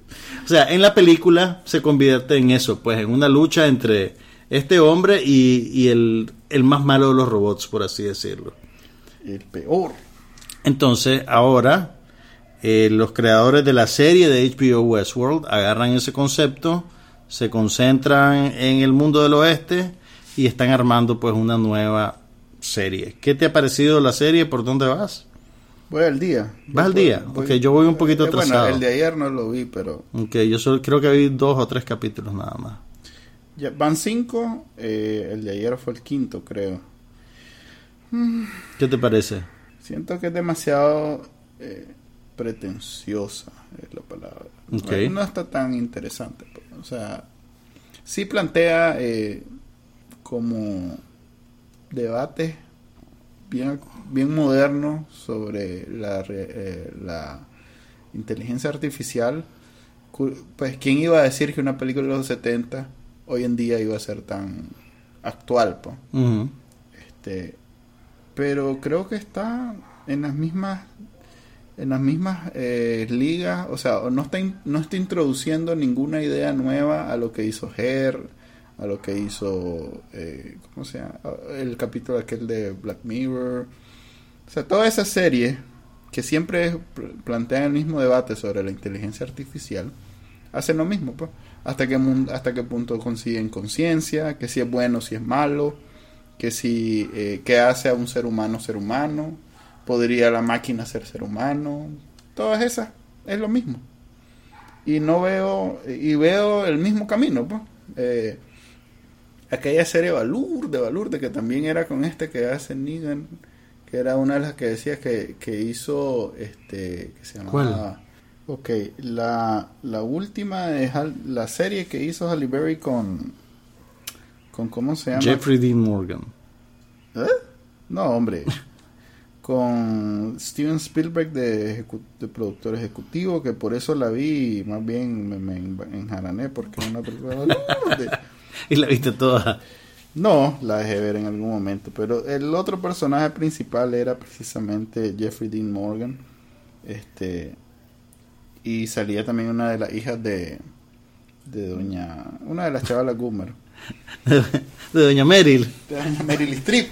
o sea, en la película se convierte en eso, pues en una lucha entre este hombre y, el, más malo de los robots, por así decirlo. El peor. Entonces, ahora eh, los creadores de la serie de HBO Westworld agarran ese concepto, se concentran en el mundo del oeste y están armando pues una nueva serie. ¿Qué te ha parecido la serie? ¿Por dónde vas? Voy al día. ¿Vas al día? Porque yo voy un poquito eh, atrasado. Bueno, el de ayer no lo vi, pero... Ok, yo solo, creo que vi dos o tres capítulos nada más. Ya, van cinco, eh, el de ayer fue el quinto, creo. ¿Qué te parece? Siento que es demasiado eh, pretenciosa, es la palabra. No, está tan interesante. Pues. O sea, sí plantea eh, como debate bien, bien moderno sobre la, eh, la inteligencia artificial. Pues, ¿quién iba a decir que una película de los 70 hoy en día iba a ser tan actual? Pues? este, pero creo que está en las mismas en las mismas eh, ligas, o sea, no está, no está introduciendo ninguna idea nueva a lo que hizo Her, a lo que hizo, eh, ¿cómo? El capítulo aquel de Black Mirror. O sea, toda esa serie que siempre plantea el mismo debate sobre la inteligencia artificial, hacen lo mismo, pues. Hasta qué, hasta qué punto consiguen conciencia, que si es bueno, si es malo, que si, eh, qué hace a un ser humano ser humano, podría la máquina ser ser humano, todas esas, es lo mismo. Y no veo, y veo el mismo camino, pues. Eh, aquella serie Valur, de Valur, de que también era con este que hace Negan, que era una de las que decía que, que hizo, este, que se llamaba... Ok, la, la última es la serie que hizo Halle Berry con, con, ¿cómo se llama? Jeffrey Dean Morgan. ¿Eh? No, hombre. con Steven Spielberg de, de, productor ejecutivo, que por eso la vi más bien me, me enjarané porque es una película ¿Y la viste toda? No, la dejé ver en algún momento, pero el otro personaje principal era precisamente Jeffrey Dean Morgan. Este y salía también una de las hijas de de doña una de las chavalas Gummer. de doña Meryl. De doña Meryl Streep.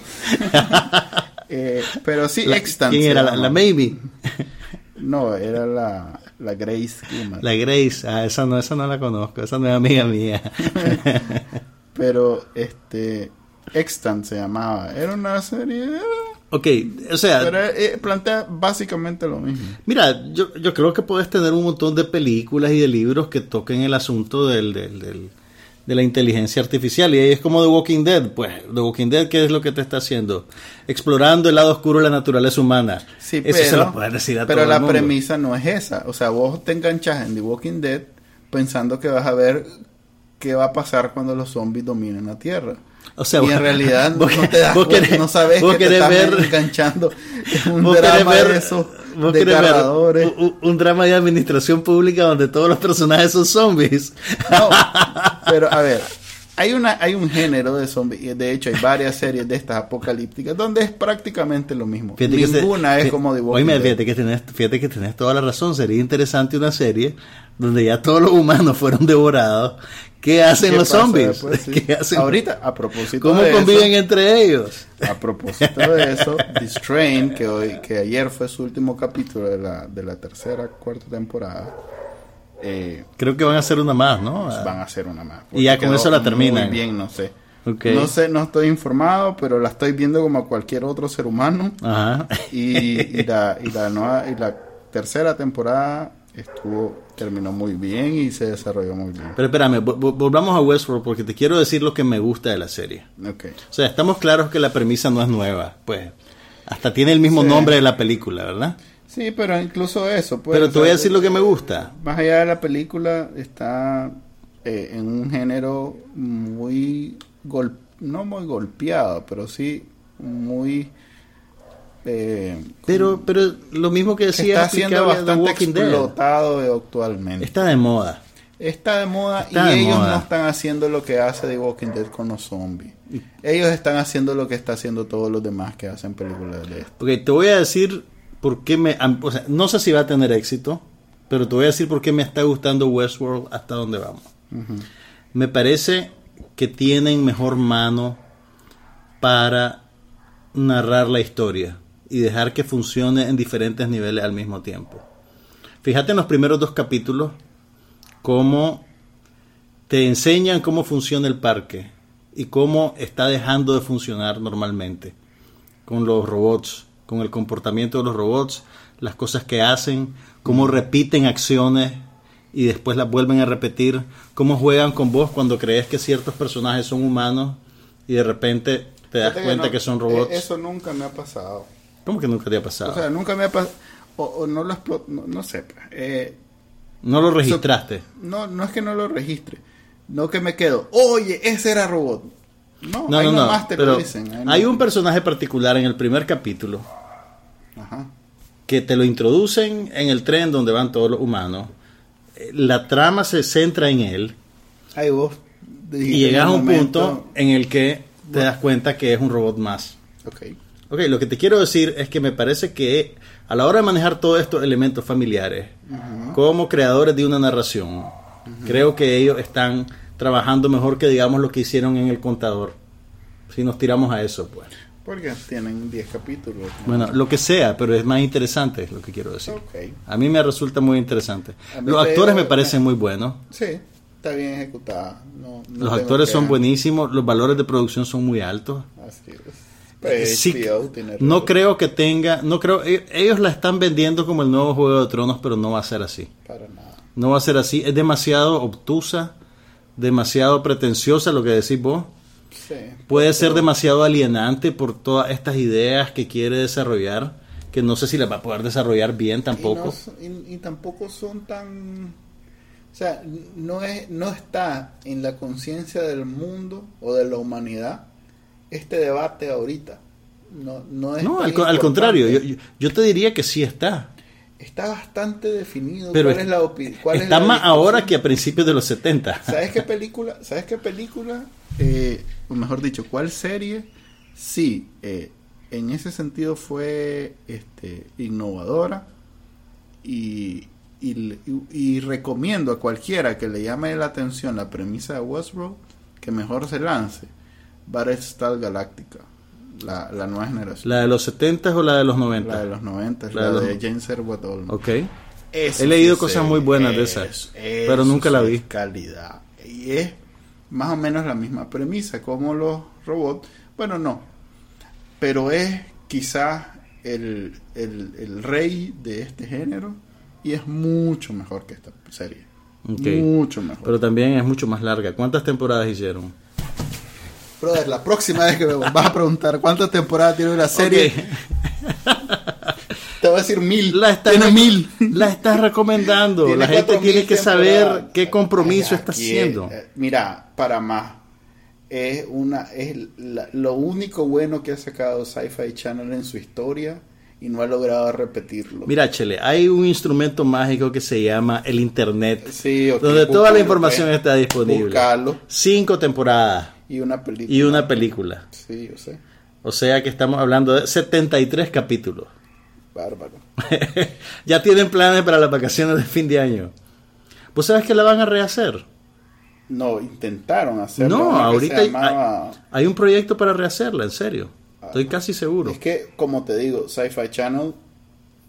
eh, pero sí, la, ¿Quién era la, la Maybe? no, era la la Grace La Grace, ah, esa no, esa no la conozco, esa no es amiga mía. Pero, este, Extant se llamaba, era una serie... Ok, o sea... Pero eh, plantea básicamente lo mismo. Mira, yo, yo creo que puedes tener un montón de películas y de libros que toquen el asunto del, del de la inteligencia artificial. Y ahí es como The Walking Dead. Pues, The Walking Dead, ¿qué es lo que te está haciendo? Explorando el lado oscuro de la naturaleza humana. Sí, Eso pero, se lo puedes decir a pero la premisa no es esa. O sea, vos te enganchas en The Walking Dead pensando que vas a ver qué va a pasar cuando los zombies dominen la Tierra. O sea, y en realidad no te das cuenta, no sabes que te estás ver, enganchando en un drama ver, de de un, drama de administración pública donde todos los personajes son zombies. No, pero a ver, hay una hay un género de zombies, de hecho hay varias series de estas apocalípticas donde es prácticamente lo mismo. Ninguna es como de Oye, fíjate que tenés, fíjate que tenés toda la razón, sería interesante una serie donde ya todos los humanos fueron devorados ¿Qué hacen los zombies? Ahorita, a propósito ¿Cómo conviven entre ellos? A propósito de eso, The Strain, que, hoy, que ayer fue su último capítulo de la, de la tercera, cuarta temporada. Eh, Creo que van a hacer una más, ¿no? Pues van a hacer una más. Y ya con eso la terminan. Muy bien, no sé. No sé, no estoy informado, pero la estoy viendo como a cualquier otro ser humano. Ajá. Y, y, la, y, la nueva, y la tercera temporada estuvo terminó muy bien y se desarrolló muy bien. Pero espérame, volvamos a Westworld porque te quiero decir lo que me gusta de la serie. Okay. O sea, estamos claros que la premisa no es nueva, pues hasta tiene el mismo nombre de la película, ¿verdad? Sí, pero incluso eso. Pues, pero te voy a decir lo que me gusta. Más allá de la película, está eh, en un género muy, no muy golpeado, pero sí muy eh, pero, pero lo mismo que decía está siendo bastante explotado actualmente. Está de moda. Está de moda y ellos no están haciendo lo que hace The Walking Dead con los zombies. Ellos están haciendo lo que está haciendo todos los demás que hacen películas de esto. Porque te voy a decir por qué me... O sea, no sé si va a tener éxito, pero te voy a decir por qué me está gustando Westworld hasta donde vamos. Me parece que tienen mejor mano para narrar la historia y dejar que funcione en diferentes niveles al mismo tiempo. Fíjate en los primeros dos capítulos cómo te enseñan cómo funciona el parque y cómo está dejando de funcionar normalmente con los robots, con el comportamiento de los robots, las cosas que hacen, cómo repiten acciones y después las vuelven a repetir, cómo juegan con vos cuando crees que ciertos personajes son humanos y de repente te das cuenta que, son robots. Eh, eso nunca me ha pasado. ¿Cómo que nunca te ha pasado? O sea, nunca me ha pasado. O, no lo no, sé. Pues, eh, no lo registraste. no, no es que no lo registre. No que me quedo, oye, ese era robot. No, no, no, pero hay un personaje particular en el primer capítulo que te lo introducen en el tren donde van todos los humanos. La trama se centra en él. vos y llegas a un punto en el que te das cuenta que es un robot más. Ok. Ok, lo que te quiero decir es que me parece que a la hora de manejar todos estos elementos familiares, como creadores de una narración, creo que ellos están trabajando mejor que digamos lo que hicieron en El Contador. Si nos tiramos a eso, pues. Porque tienen 10 capítulos. Bueno, lo que sea, pero es más interesante, es lo que quiero decir. A mí me resulta muy interesante. Los actores me parecen muy buenos. Sí, está bien ejecutada. los actores son buenísimos, los valores de producción son muy altos. Así es. Pues, sí, no creo que tenga, no creo, e, ellos la están vendiendo como el nuevo Juego de Tronos, pero no va a ser así. Para nada. No va a ser así, es demasiado obtusa, demasiado pretenciosa lo que decís vos. Puede ser demasiado alienante por todas estas ideas que quiere desarrollar, que no sé si las va a poder desarrollar bien tampoco. Y, tampoco son tan... O sea, no, es, no está en la conciencia del mundo o de la humanidad este debate ahorita. No, no, es no al, contrario, yo, yo, te diría que sí está está bastante definido Pero cuál es, la opinión. Está más ahora que a principios de los 70. ¿Sabes qué película? ¿Sabes qué película? Eh, o mejor dicho, ¿cuál serie? Sí, eh, en ese sentido fue este, innovadora y, y, recomiendo a cualquiera que le llame la atención la premisa de Westworld que mejor se lance Battlestar Galáctica la, la nueva generación. ¿La de los 70 o la de los 90? La de los 90, la, la de, James Edward Ok. He leído cosas muy buenas de esas, pero nunca la vi. calidad. Y es más o menos la misma premisa, como los robots. Bueno, no. Pero es quizás el, el, el rey de este género y es mucho mejor que esta serie. Mucho mejor. Pero también es mucho más larga. ¿Cuántas temporadas hicieron? Brother, la próxima vez que me vas a preguntar cuántas temporadas tiene una serie, te voy a decir mil. La tiene mil. La estás recomendando. la gente tiene que saber qué compromiso está haciendo. Eh, mira, para más. Es una es lo único bueno que ha sacado Sci-Fi Channel en su historia y no ha logrado repetirlo. Mira, Chele, hay un instrumento mágico que se llama el Internet, sí, donde toda la información está disponible. Cinco temporadas. Y una película. Y una película. Sí, yo sé. O sea que estamos hablando de 73 capítulos. Bárbaro. ya tienen planes para las vacaciones de fin de año. ¿Vos sabes que la van a rehacer? No, intentaron hacerlo. No, ahorita hay, un proyecto para rehacerla, en serio. Estoy ah, casi seguro. Es que, como te digo, Sci-Fi Channel...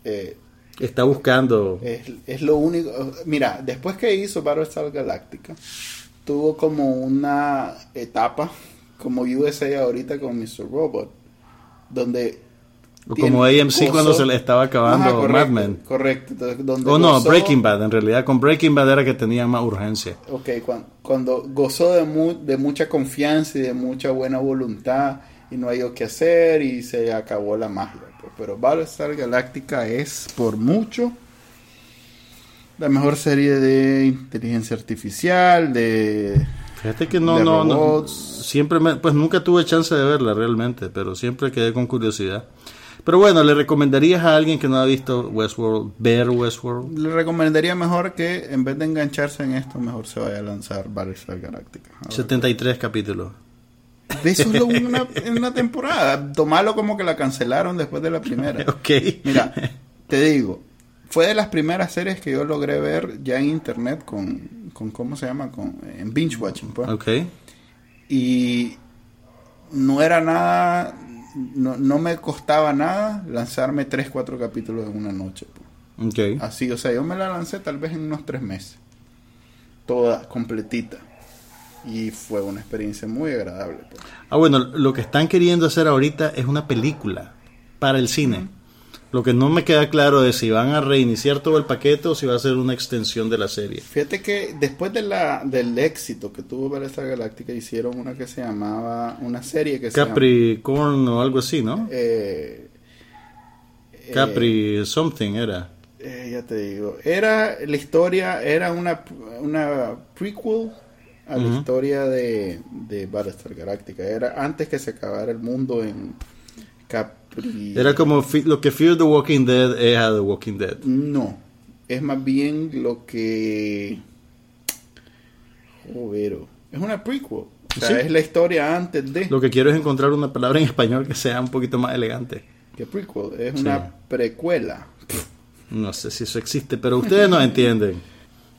Eh, Está buscando... Es, es, lo único... Mira, después que hizo Battlestar Galactica tuvo como una etapa como USA ahorita con Mr. Robot, donde... O como AMC cuando se le estaba acabando Mad Men. Correcto. Donde o no, Breaking Bad, en realidad con Breaking Bad era que tenía más urgencia. Ok, cuando, gozó de, de mucha confianza y de mucha buena voluntad y no hay que hacer y se acabó la magia. Pues. Pero Battlestar Galactica es por mucho la mejor serie de inteligencia artificial, de... Fíjate que no, no, no, siempre me, pues nunca tuve chance de verla realmente, pero siempre quedé con curiosidad. Pero bueno, ¿le recomendarías a alguien que no ha visto Westworld ver Westworld? Le recomendaría mejor que en vez de engancharse en esto, mejor se vaya a lanzar Battlestar Galactica. 73 capítulos. Eso es una, en una temporada. Tomalo como que la cancelaron después de la primera. ok. Mira, te digo, fue de las primeras series que yo logré ver ya en internet con, con ¿cómo se llama? Con, en binge watching, pues. Ok. Y no era nada no, me costaba nada lanzarme 3, 4 capítulos en una noche. Pues. Así, o sea, yo me la lancé tal vez en unos 3 meses. Toda, completita. Y fue una experiencia muy agradable. Pues. Ah, bueno, lo que están queriendo hacer ahorita es una película para el cine. Lo que no me queda claro es si van a reiniciar todo el paquete o si va a ser una extensión de la serie. Fíjate que después de la, del éxito que tuvo Battlestar Galáctica hicieron una que se llamaba, una serie que se Capricorn o algo así, ¿no? Eh, Capri something era. Eh, ya te digo, era la historia, era una, una prequel a la historia de, de Battlestar Galáctica. Era antes que se acabara el mundo en Cap era como lo que Fear the Walking Dead es a The Walking Dead. No, es más bien lo que... Joder, es una prequel. O sea, es la historia antes de... Lo que quiero es encontrar una palabra en español que sea un poquito más elegante. ¿Qué prequel? Es una precuela. No sé si eso existe, pero ustedes no entienden.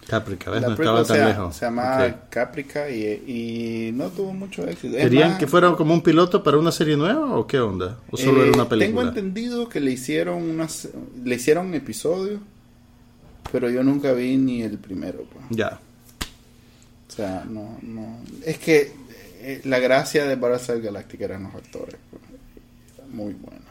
Caprica, ¿ves? No estaba tan lejos. Se llamaba Caprica y, no tuvo mucho éxito. ¿Querían que fuera como un piloto para una serie nueva o qué onda? ¿O solo era una película? Tengo entendido que le hicieron unas, le hicieron un episodio, pero yo nunca vi ni el primero. Pues. Ya. O sea, no, no. Es que eh, la gracia de Battlestar Galactica eran los actores. Pues. Muy buena.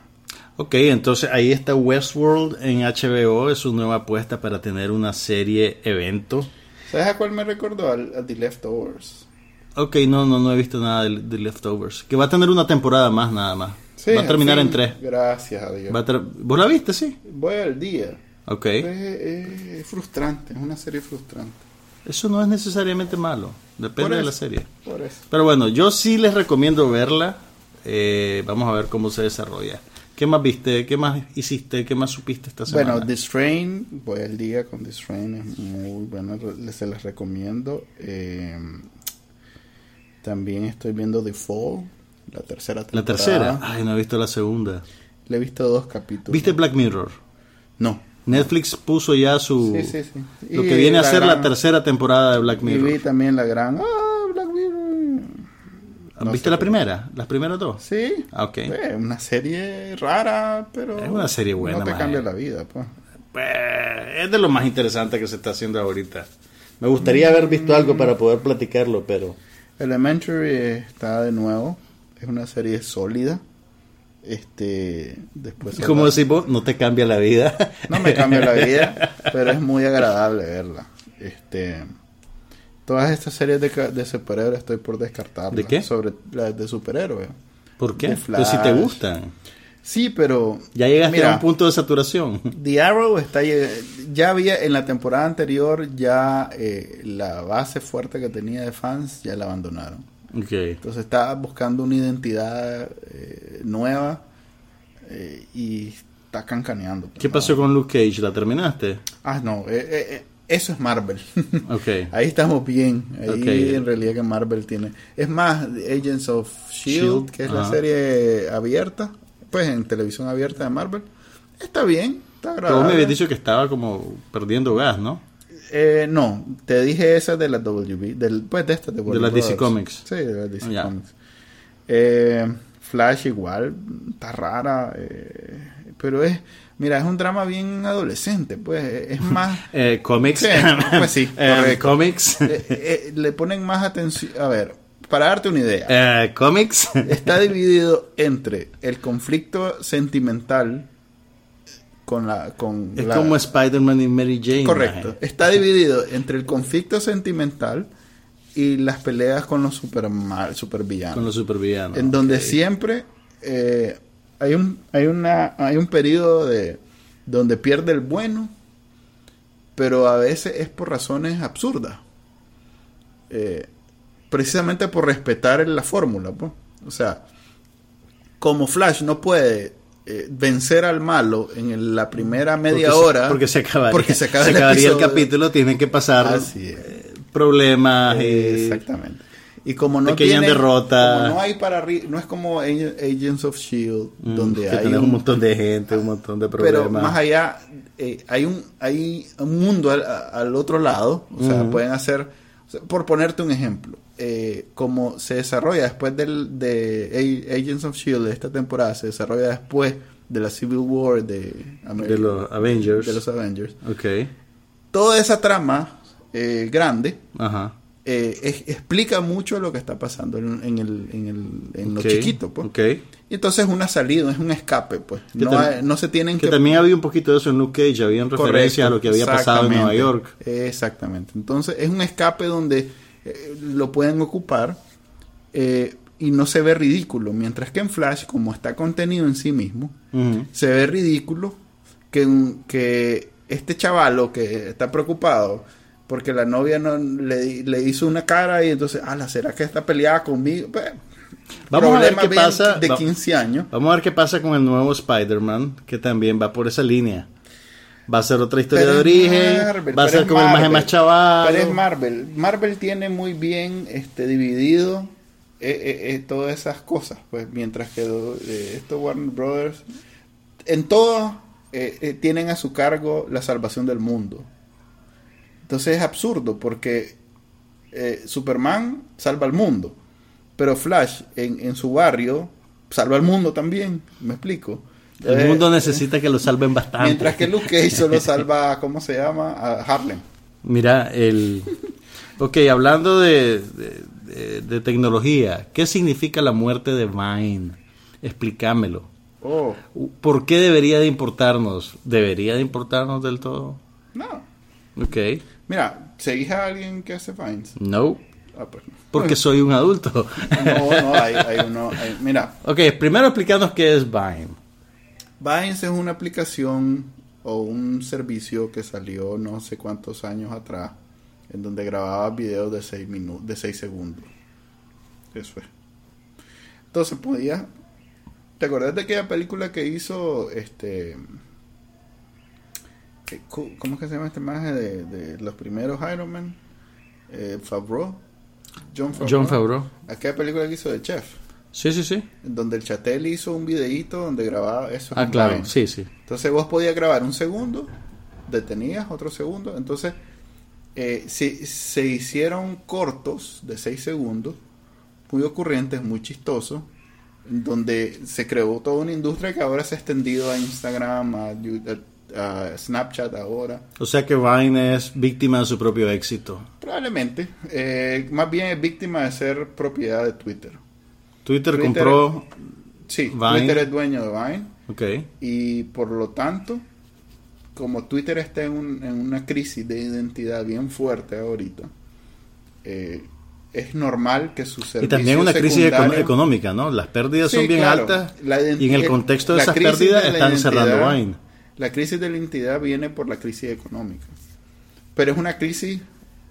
Ok, entonces ahí está Westworld en HBO, es su nueva apuesta para tener una serie evento. ¿Sabes a cuál me recordó? Al, The Leftovers. Ok, no, no, no he visto nada de The Leftovers. Que va a tener una temporada más nada más. va a terminar en tres. Gracias a Dios. ¿Vos la viste, sí? Voy al día. Ok. Es, frustrante, es una serie frustrante. Eso no es necesariamente malo, depende de la serie. Por eso. Pero bueno, yo sí les recomiendo verla. Eh, vamos a ver cómo se desarrolla. ¿Qué más viste? ¿Qué más hiciste? ¿Qué más supiste esta semana? Bueno, The Strain, voy al día con The Strain, es muy bueno, se les recomiendo. Eh, también estoy viendo The Fall, la tercera temporada. ¿La tercera? Ay, no he visto la segunda. Le he visto dos capítulos. ¿Viste Black Mirror? No. Netflix puso ya su... Sí, sí, sí. Lo que viene a ser la tercera temporada de Black Mirror. Y vi también la gran... ¡Ah, Black Mirror! ¿Viste la primera? ¿Las primeras dos? Sí. Ah, ok. Pues, una serie rara, pero. Es una serie buena. No te cambia la vida, pues. pues. Es de lo más interesante que se está haciendo ahorita. Me gustaría haber visto algo para poder platicarlo, pero. Elementary está de nuevo. Es una serie sólida. Este. Después. Como decimos, no te cambia la vida. No me cambia la vida, pero es muy agradable verla. Este Todas estas series de, de superhéroes estoy por descartar. ¿De qué? Sobre las de superhéroes. ¿Por qué? Pues si te gustan. Sí, pero... Ya llegaste a un punto de saturación. The Arrow está... Ya había en la temporada anterior ya eh, la base fuerte que tenía de fans ya la abandonaron. Okay. Entonces estaba buscando una identidad eh, nueva eh, y está cancaneando. ¿Qué pasó con Luke Cage? ¿La terminaste? Ah, no. Eso es Marvel. Okay. Ahí estamos bien. Ahí en realidad que Marvel tiene. Es más, Agents of Shield, que es la serie abierta, pues en televisión abierta de Marvel. Está bien, está. Pero vos me habías dicho que estaba como perdiendo gas, ¿no? Eh, no, te dije esa de la WB, del, pues de esta de, de las DC Comics. Sí, de las DC Comics. Eh, Flash igual, está rara, eh, pero es Mira, es un drama bien adolescente, pues es más... eh, cómics. pues sí, eh, cómics. Eh, eh, le ponen más atención... A ver, para darte una idea. Eh, cómics. está dividido entre el conflicto sentimental con la... Con es como Spider-Man y Mary Jane. Correcto. Está dividido entre el conflicto sentimental y las peleas con los super mal, supervillanos. Con los supervillanos. En donde siempre... Eh, hay un, hay una, hay un periodo de donde pierde el bueno, pero a veces es por razones absurdas. Eh, precisamente por respetar la fórmula, pues. O sea, como Flash no puede eh, vencer al malo en la primera media hora porque se acabaría, porque se, acabaría el, capítulo, tienen que pasar eh, problemas. Exactamente. Y como no tiene, derrota. Como no hay para no es como Agents of Shield mm, donde hay un, montón de gente, un montón de problemas. Pero más allá eh, hay un hay un mundo al, otro lado, o sea, pueden hacer por ponerte un ejemplo. eh, como se desarrolla después del, de Agents of Shield de esta temporada, se desarrolla después de la Civil War de, de los Avengers. De los Avengers. Okay. Toda esa trama eh, grande eh, explica mucho lo que está pasando en, el, en, el, en lo chiquito. Pues. Okay. Y entonces es una salida, es un escape. pues no, no, se tienen que... Que también había un poquito de eso en Luke Cage, había referencia a lo que había pasado en Nueva York. Exactamente. Entonces es un escape donde eh, lo pueden ocupar eh, y no se ve ridículo. Mientras que en Flash, como está contenido en sí mismo, se ve ridículo que, que este chavalo que está preocupado porque la novia no le, hizo una cara y entonces, ah, ¿será que está peleada conmigo? Pues, vamos a ver qué pasa. De 15 años. Vamos a ver qué pasa con el nuevo Spider-Man, que también va por esa línea. Va a ser otra historia de origen. va a ser como el más, más chaval. Pero es Marvel. Marvel tiene muy bien este dividido eh, eh, eh, todas esas cosas. Pues mientras que estos Warner Brothers, en todo, tienen a su cargo la salvación del mundo. Entonces es absurdo porque Superman salva al mundo. Pero Flash en, en su barrio salva al mundo también. ¿Me explico? El mundo eh, necesita que lo salven bastante. Mientras que Luke Cage solo salva, ¿cómo se llama? A Harlem. Mira, el... Ok, hablando de, de, tecnología, ¿qué significa la muerte de Vine? Explícamelo. Oh. ¿Por qué debería de importarnos? ¿Debería de importarnos del todo? No. Ok. Mira, ¿seguís a alguien que hace Vines? No. Ah, pues Porque soy un adulto. No, no, hay, hay uno. mira. Ok, primero explícanos qué es Vine. Vines es una aplicación o un servicio que salió no sé cuántos años atrás en donde grababa videos de 6 minutos, de 6 segundos. Eso es. Entonces podía ¿Te acuerdas de aquella película que hizo este ¿Cómo es que se llama este maje de, los primeros Iron Man? Eh, Favreau. John Favreau. John Favreau. Aquella película que hizo de Chef. Sí, sí, sí. Donde el Chatel hizo un videíto donde grababa eso. Ah, claro, sí, sí. Entonces vos podías grabar un segundo, detenías otro segundo. Entonces eh, se, hicieron cortos de seis segundos, muy ocurrentes, muy chistosos, donde se creó toda una industria que ahora se ha extendido a Instagram, a, Snapchat ahora. O sea que Vine es víctima de su propio éxito. Probablemente. Eh, más bien es víctima de ser propiedad de Twitter. Twitter, compró. Sí, Twitter es dueño de Vine. Ok. Y por lo tanto, como Twitter está en, una crisis de identidad bien fuerte ahorita, eh, es normal que sus Y también una crisis económica, ¿no? Las pérdidas son bien altas. y en el contexto de esas pérdidas están cerrando Vine. La crisis de la identidad viene por la crisis económica. Pero es una crisis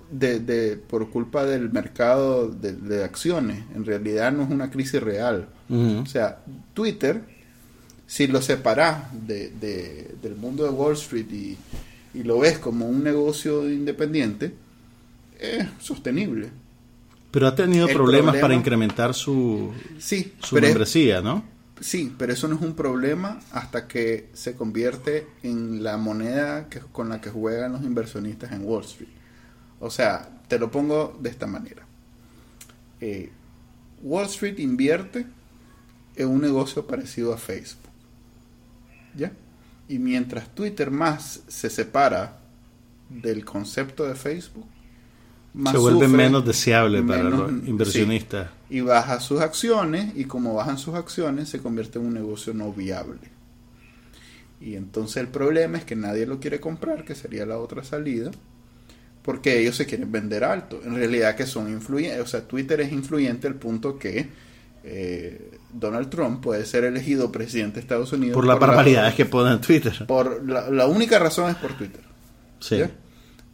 de, de, por culpa del mercado de, acciones. En realidad no es una crisis real. O sea, Twitter, si lo separas de, del mundo de Wall Street y, y, lo ves como un negocio independiente, es sostenible. Pero ha tenido problemas para incrementar su, sí, su membresía, ¿no? Sí, pero eso no es un problema hasta que se convierte en la moneda con la que juegan los inversionistas en Wall Street. O sea, te lo pongo de esta manera. Eh, Wall Street invierte en un negocio parecido a Facebook. ¿Ya? Y mientras Twitter más se separa del concepto de Facebook, más se vuelve menos deseable para los inversionistas. y baja sus acciones y como bajan sus acciones se convierte en un negocio no viable. Y entonces el problema es que nadie lo quiere comprar, que sería la otra salida porque ellos se quieren vender alto. En realidad que son influyentes, o sea, Twitter es influyente al punto que eh, Donald Trump puede ser elegido presidente de Estados Unidos. Por las barbaridades que pone en Twitter. Por la, única razón es por Twitter. Sí.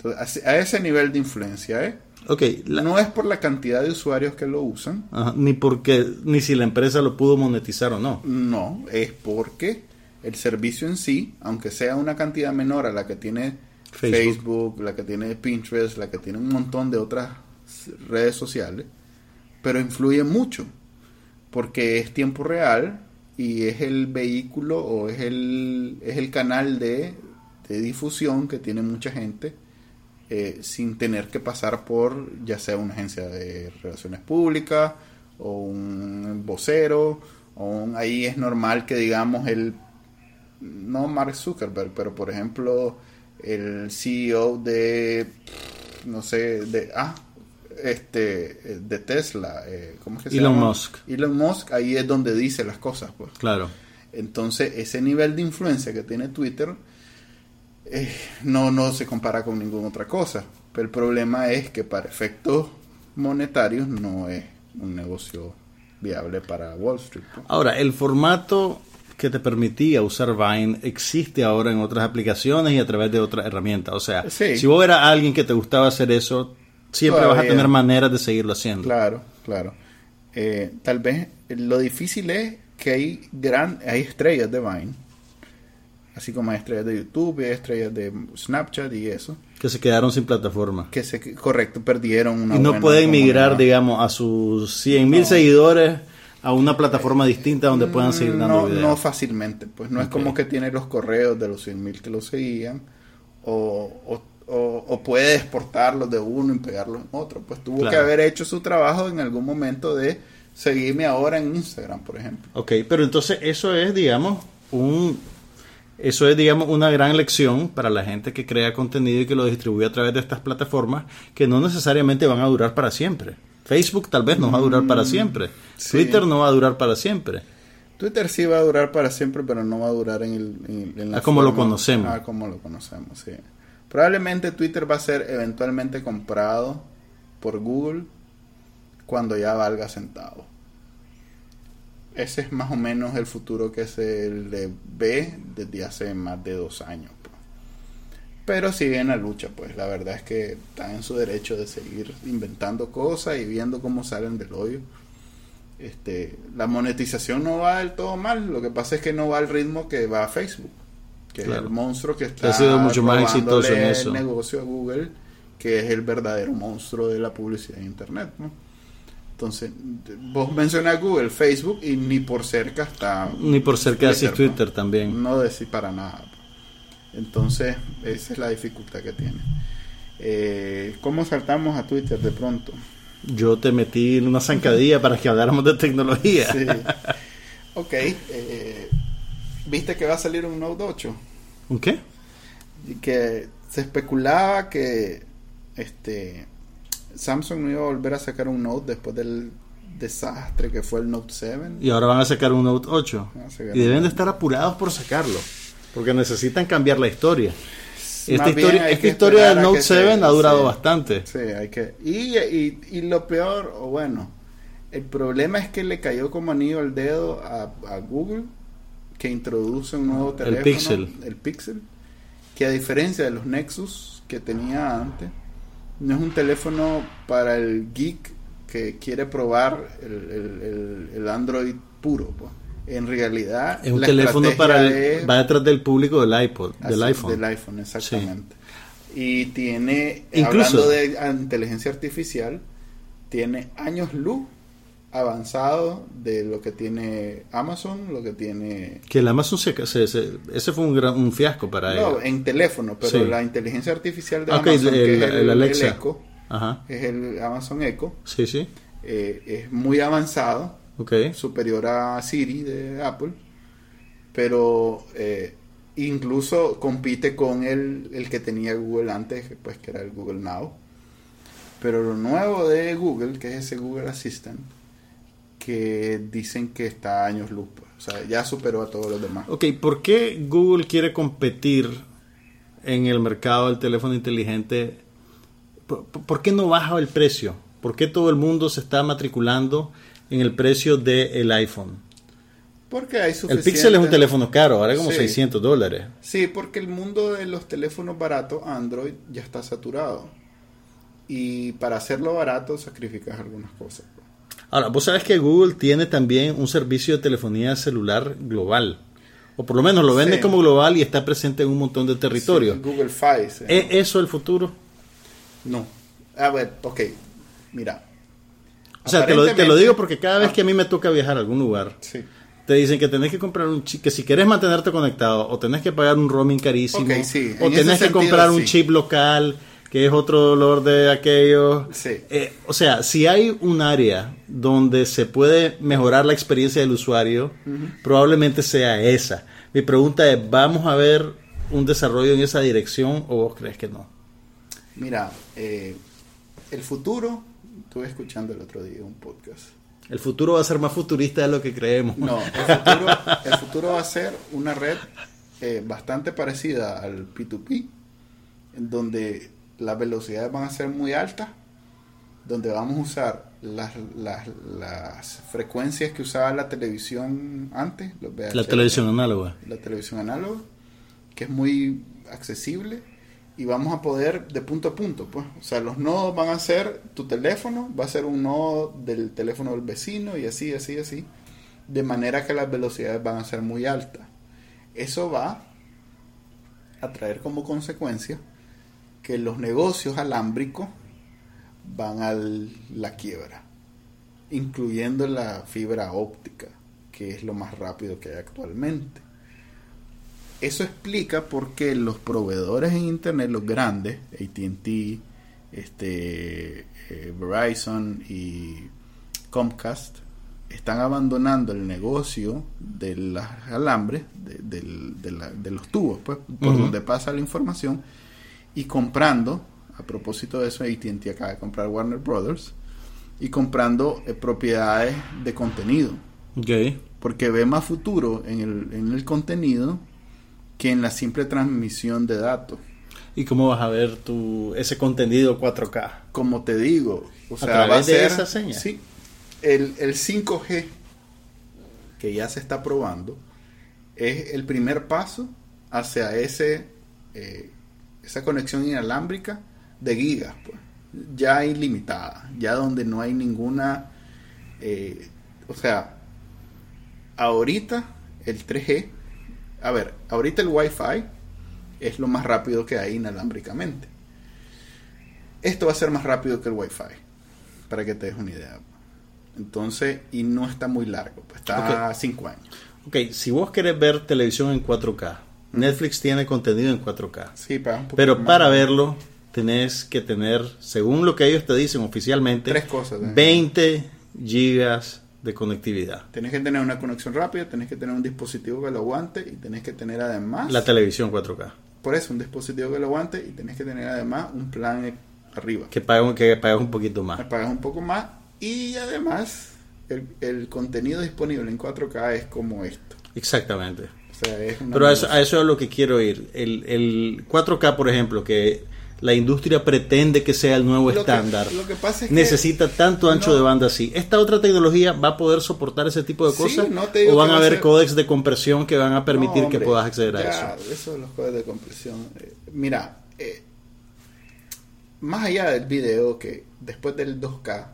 Entonces, a, ese nivel de influencia, ¿eh? Okay, No es por la cantidad de usuarios que lo usan. ni porque, ni si la empresa lo pudo monetizar o no. No, es porque el servicio en sí, aunque sea una cantidad menor a la que tiene Facebook. la que tiene Pinterest, la que tiene un montón de otras redes sociales, pero influye mucho porque es tiempo real y es el vehículo o es el, es el canal de, difusión que tiene mucha gente eh, sin tener que pasar por ya sea una agencia de relaciones públicas o un vocero o ahí es normal que digamos el no Mark Zuckerberg pero por ejemplo el CEO de no sé de ah este de Tesla eh, ¿cómo es que se Elon Musk. Elon Musk ahí es donde dice las cosas pues. Claro. Entonces ese nivel de influencia que tiene Twitter eh, no, no se compara con ninguna otra cosa. Pero el problema es que para efectos monetarios no es un negocio viable para Wall Street. Ahora, el formato que te permitía usar Vine existe ahora en otras aplicaciones y a través de otras herramientas. O sea, si vos eras alguien que te gustaba hacer eso, siempre vas a tener maneras de seguirlo haciendo. Claro, claro. Eh, tal vez lo difícil es que hay gran hay estrellas de Vine así como hay estrellas de YouTube, hay estrellas de Snapchat y eso. Que se quedaron sin plataforma. Que se, correcto, perdieron una Y no pueden migrar, digamos, a sus 100 mil seguidores a una plataforma distinta donde puedan seguir dando no, No fácilmente, pues no es como que tiene los correos de los 100 mil que lo seguían o, o, puede exportarlos de uno y pegarlos en otro. Pues tuvo que haber hecho su trabajo en algún momento de seguirme ahora en Instagram, por ejemplo. Ok, pero entonces eso es, digamos, un eso es, digamos, una gran lección para la gente que crea contenido y que lo distribuye a través de estas plataformas que no necesariamente van a durar para siempre. Facebook tal vez no va a durar para mm, siempre. Twitter no va a durar para siempre. Twitter sí va a durar para siempre, pero no va a durar en, el, en, la como lo conocemos. Ah, como lo conocemos, sí. Probablemente Twitter va a ser eventualmente comprado por Google cuando ya valga centavo ese es más o menos el futuro que se le ve desde hace más de dos años. Pues. Pero sigue en la lucha, pues la verdad es que está en su derecho de seguir inventando cosas y viendo cómo salen del hoyo. Este, la monetización no va del todo mal, lo que pasa es que no va al ritmo que va a Facebook, que es el monstruo que está ha sido mucho más exitoso en eso. el negocio a Google, que es el verdadero monstruo de la publicidad en Internet. ¿no? Entonces, vos mencionas Google, Facebook y ni por cerca está. Ni por cerca así Twitter también. No decir para nada. Entonces, esa es la dificultad que tiene. Eh, ¿Cómo saltamos a Twitter de pronto? Yo te metí en una zancadilla para que habláramos de tecnología. Sí. Ok. Eh, ¿Viste que va a salir un Note 8? ¿Un qué? Que se especulaba que este Samsung no iba a volver a sacar un Note después del desastre que fue el Note 7. Y ahora van a sacar un Note 8. Y deben de estar apurados por sacarlo. Porque necesitan cambiar la historia. Esta historia, esta historia del Note 7 ha durado bastante. Sí, hay que. Y, y, y, lo peor, o bueno, el problema es que le cayó como anillo al dedo a, a Google que introduce un nuevo teléfono. El Pixel. El Pixel. Que a diferencia de los Nexus que tenía antes no es un teléfono para el geek que quiere probar el, Android puro. Pues. En realidad, es un teléfono para va detrás del público del iPod, del iPhone. Del iPhone, exactamente. Y tiene, hablando de inteligencia artificial, tiene años luz avanzado de lo que tiene Amazon, lo que tiene... Que el Amazon se, ese fue un, gran, un fiasco para No, en teléfono, pero la inteligencia artificial de Amazon, que es el, Echo, es el Amazon Echo, sí, sí. Eh, es muy avanzado, okay. superior a Siri de Apple, pero eh, incluso compite con el, el que tenía Google antes, pues que era el Google Now. Pero lo nuevo de Google, que es ese Google Assistant, que dicen que está a años luz. Pues. O sea, ya superó a todos los demás. Ok, ¿por qué Google quiere competir en el mercado del teléfono inteligente? ¿Por, qué no baja el precio? ¿Por qué todo el mundo se está matriculando en el precio del iPhone? Porque hay suficiente... El Pixel es un teléfono caro, ahora es como 600 dólares. Sí, porque el mundo de los teléfonos baratos, Android, ya está saturado. Y para hacerlo barato sacrificas algunas cosas. Ahora, vos sabes que Google tiene también un servicio de telefonía celular global. O por lo menos lo vende como global y está presente en un montón de territorios. Google Fi. ¿Es eso el futuro? No. A ver, ok. Mira. O sea, te lo, digo porque cada vez ah. que a mí me toca viajar a algún lugar, te dicen que tenés que comprar un chip, que si quieres mantenerte conectado, o tenés que pagar un roaming carísimo, o tenés que comprar un chip local que es otro dolor de aquellos. Sí. Eh, o sea, si hay un área donde se puede mejorar la experiencia del usuario, probablemente sea esa. Mi pregunta es, ¿vamos a ver un desarrollo en esa dirección o vos crees que no? Mira, eh, el futuro, estuve escuchando el otro día un podcast. El futuro va a ser más futurista de lo que creemos. No, el futuro, va a ser una red eh, bastante parecida al P2P, en donde las velocidades van a ser muy altas, donde vamos a usar las, las, frecuencias que usaba la televisión antes, la televisión análoga. La televisión análoga, que es muy accesible y vamos a poder de punto a punto, pues. O sea, los nodos van a ser tu teléfono, va a ser un nodo del teléfono del vecino y así, así, así, de manera que las velocidades van a ser muy altas. Eso va a traer como consecuencia que los negocios alámbricos van a la quiebra, incluyendo la fibra óptica, que es lo más rápido que hay actualmente. Eso explica por qué los proveedores en Internet, los grandes, ATT, este, eh, Verizon y Comcast, están abandonando el negocio de los alambres, de, los tubos, pues, por donde pasa la información, y comprando, a propósito de eso, ATT acaba de comprar Warner Brothers, y comprando eh, propiedades de contenido. Porque ve más futuro en el, en el contenido que en la simple transmisión de datos. ¿Y cómo vas a ver tu, ese contenido 4K? Como te digo, o sea, va a ser, esa señal. Sí, el, el 5G que ya se está probando es el primer paso hacia ese eh, esa conexión inalámbrica de gigas, pues, ya ilimitada, ya donde no hay ninguna, eh, o sea, ahorita el 3G, a ver, ahorita el Wi-Fi es lo más rápido que hay inalámbricamente. Esto va a ser más rápido que el Wi-Fi, para que te des una idea. Entonces, y no está muy largo, pues está a 5 años. Ok, si vos querés ver televisión en 4K, Netflix tiene contenido en 4K. Sí, para Pero para verlo tenés que tener, según lo que ellos te dicen oficialmente, Tres cosas, 20 ¿eh? gigas de conectividad. Tenés que tener una conexión rápida, tenés que tener un dispositivo que lo aguante y tenés que tener además... La televisión 4K. Por eso, un dispositivo que lo aguante y tenés que tener además un plan arriba. Que pagas, que pagas un poquito más. Que pagas un poco más y además el, el contenido disponible en 4K es como esto. Exactamente. Pero a eso, es lo que quiero ir. El, el 4K, por ejemplo, que la industria pretende que sea el nuevo estándar. necesita tanto ancho de banda así. ¿Esta otra tecnología va a poder soportar ese tipo de cosas? ¿O van a haber códex de compresión que van a permitir que puedas acceder a eso? Eso los códex de compresión. Eh, mira, eh, más allá del video que después del 2K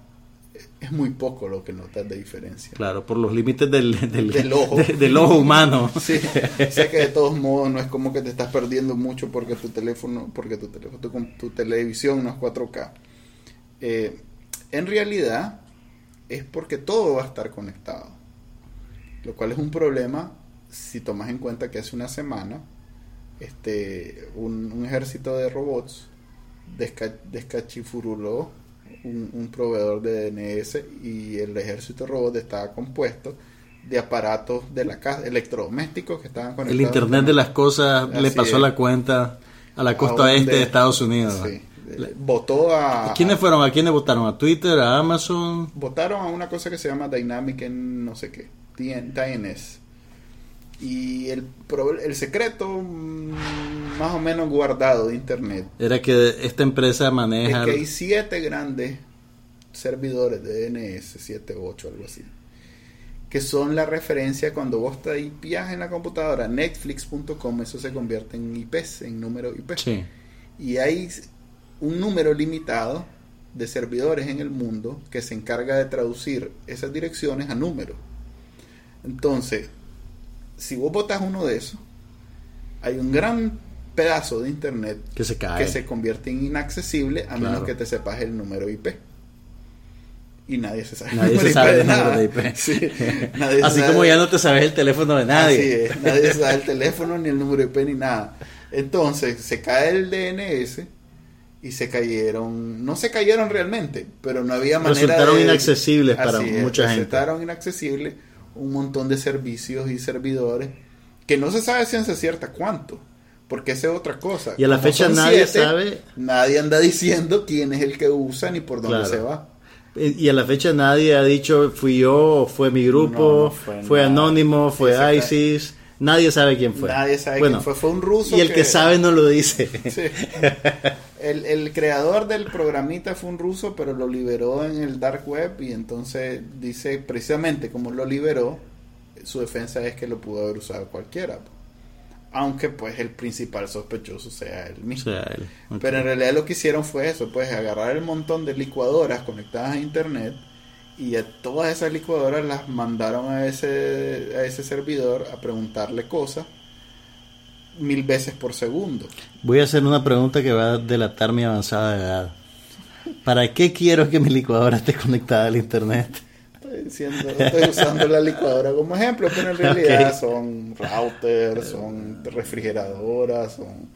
es muy poco lo que notas de diferencia. Claro, por los límites del, del, ojo. del ojo humano. Sí, sé que de todos modos no es como que te estás perdiendo mucho porque tu teléfono, porque tu teléfono, tu, tu televisión no es 4K. Eh, en realidad es porque todo va a estar conectado. Lo cual es un problema si tomas en cuenta que hace una semana este, un, ejército de robots desca, descachifuruló un, proveedor de DNS y el ejército robot estaba compuesto de aparatos de la casa, electrodomésticos que estaban conectados. El Internet de las cosas le pasó la cuenta a la costa este de Estados Unidos. Votó a... ¿Quiénes fueron? ¿A quiénes votaron? ¿A Twitter? ¿A Amazon? Votaron a una cosa que se llama Dynamic en no sé qué. DNS. Y el, el secreto mm, más o menos guardado de Internet era que esta empresa maneja... Es que hay siete grandes servidores de DNS, siete o ocho, algo así, que son la referencia cuando vos te IPs en la computadora, netflix.com, eso se convierte en IPs, en número IP. Y hay un número limitado de servidores en el mundo que se encarga de traducir esas direcciones a números. Entonces, si vos botas uno de esos, hay un gran pedazo de internet que se cae. que se convierte en inaccesible a menos que te sepas el número IP. Y nadie se sabe, nadie se sabe el número de IP. Así como ya no te sabes el teléfono de nadie. nadie sabe el teléfono, ni el número IP, ni nada. Entonces se cae el DNS y se cayeron, no se cayeron realmente, pero no había manera resultaron inaccesibles para mucha gente. Resultaron inaccesibles un montón de servicios y servidores que no se sabe ciencia cierta cuánto, porque esa es otra cosa. Y a la fecha nadie sabe. Nadie anda diciendo quién es el que usa ni por dónde se va. Y a la fecha nadie ha dicho fui yo, fue mi grupo, fue, anónimo, fue ISIS. Nadie sabe quién fue. Nadie sabe quién fue. Fue un ruso. Y el que, sabe no lo dice. El, el, creador del programita fue un ruso, pero lo liberó en el dark web y entonces dice precisamente como lo liberó, su defensa es que lo pudo haber usado cualquiera. Aunque pues el principal sospechoso sea él mismo. Pero en realidad lo que hicieron fue eso, pues agarrar el montón de licuadoras conectadas a internet y a todas esas licuadoras las mandaron a ese, a ese servidor a preguntarle cosas mil veces por segundo. Voy a hacer una pregunta que va a delatar mi avanzada edad. ¿Para qué quiero que mi licuadora esté conectada al internet? Estoy, usando la licuadora como ejemplo, pero en realidad son routers, son refrigeradoras, son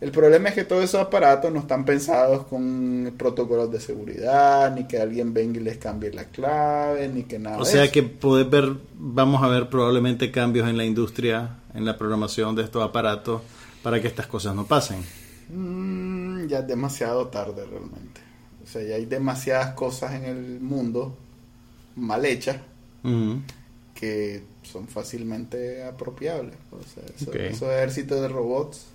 el problema es que todos esos aparatos no están pensados con protocolos de seguridad, ni que alguien venga y les cambie la clave, ni que nada. O sea que poder ver, vamos a ver probablemente cambios en la industria, en la programación de estos aparatos, para que estas cosas no pasen. Mm, ya es demasiado tarde realmente. O sea, ya hay demasiadas cosas en el mundo mal hechas que son fácilmente apropiables. O sea, esos ejércitos de robots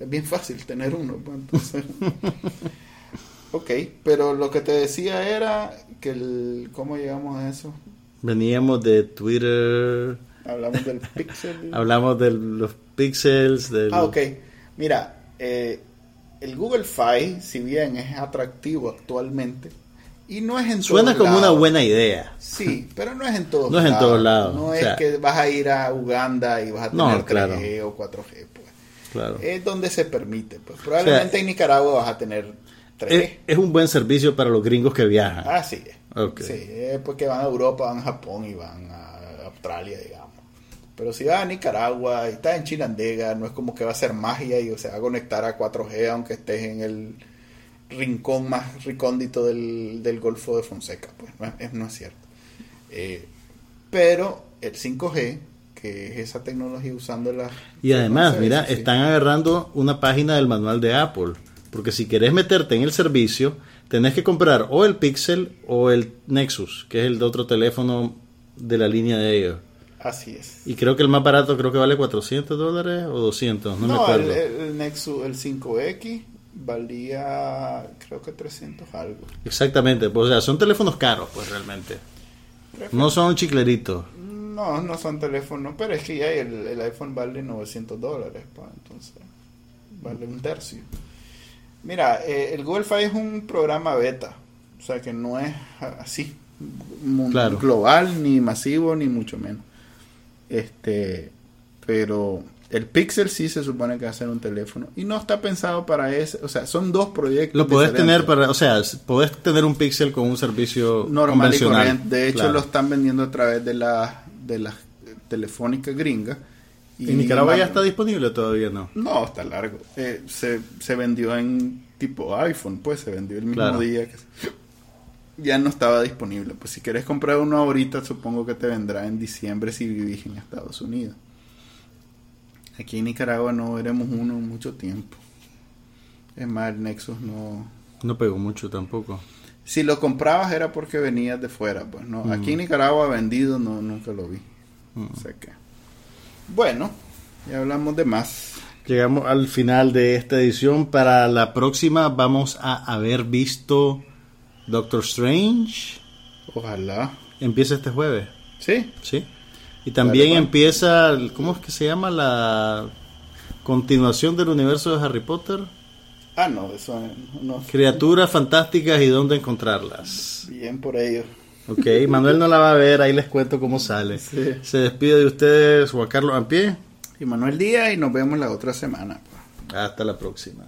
es bien fácil tener uno. Pues, ok, pero lo que te decía era que el, ¿cómo llegamos a eso? Veníamos de Twitter. Hablamos del pixel. Hablamos de los pixels. Del... Ah, ok. Mira, eh, el Google Fi, si bien es atractivo actualmente, y no es en Suena como una buena idea. Sí, pero no es en todos no lados. No es en todos lados. No es que vas a ir a Uganda y vas a tener 3G o 4G. Es donde se permite. Pues. Probablemente en Nicaragua vas a tener tres. Es, un buen servicio para los gringos que viajan. Ah, sí. Sí, es porque van a Europa, van a Japón y van a Australia, digamos. Pero si vas a Nicaragua y estás en Chinandega, no es como que va a ser magia y se va a conectar a 4G aunque estés en el rincón más recóndito del, del Golfo de Fonseca. Pues no es, no es cierto. Eh, pero el 5G que es esa tecnología usando la... Y además, mira, están agarrando una página del manual de Apple, porque si querés meterte en el servicio, tenés que comprar o el Pixel o el Nexus, que es el de otro teléfono de la línea de ellos. Así es. Y creo que el más barato creo que vale 400 dólares o 200, no, me acuerdo. El, el, Nexus, el 5X valía creo que 300 algo. Exactamente, pues, o sea, son teléfonos caros pues realmente. No son chicleritos. No, no son teléfonos, pero es que ya el, iPhone vale 900 dólares, pues, entonces vale un tercio. Mira, eh, el Google Fi es un programa beta, o sea que no es así global, ni masivo, ni mucho menos. Este, pero el Pixel sí se supone que va a ser un teléfono y no está pensado para ese, o sea, son dos proyectos. Lo podés tener para, o sea, podés tener un Pixel con un servicio normal y corriente. De hecho, lo están vendiendo a través de la de las telefónicas gringas. Y ¿En Nicaragua ya está disponible todavía no? No, está largo. Eh, se, se vendió en tipo iPhone, pues se vendió el mismo día que ya no estaba disponible. Pues si quieres comprar uno ahorita, supongo que te vendrá en diciembre si vivís en Estados Unidos. Aquí en Nicaragua no veremos uno mucho tiempo. Es más, el Nexus no... No pegó mucho tampoco si lo comprabas era porque venías de fuera, pues no. Mm. Aquí en Nicaragua vendido no nunca lo vi. Mm. O sea que bueno, ya hablamos de más. Llegamos al final de esta edición. Para la próxima vamos a haber visto Doctor Strange. Ojalá. Empieza este jueves. Sí. Sí. Y también empieza, ¿cómo es que se llama? La continuación del universo de Harry Potter. Ah, no, eso no. Criaturas fantásticas y dónde encontrarlas. Bien por ello. Ok, Manuel no la va a ver, ahí les cuento cómo sale. Se despide de ustedes Juan Carlos Ampie. Y Manuel Díaz y nos vemos la otra semana. Hasta la próxima.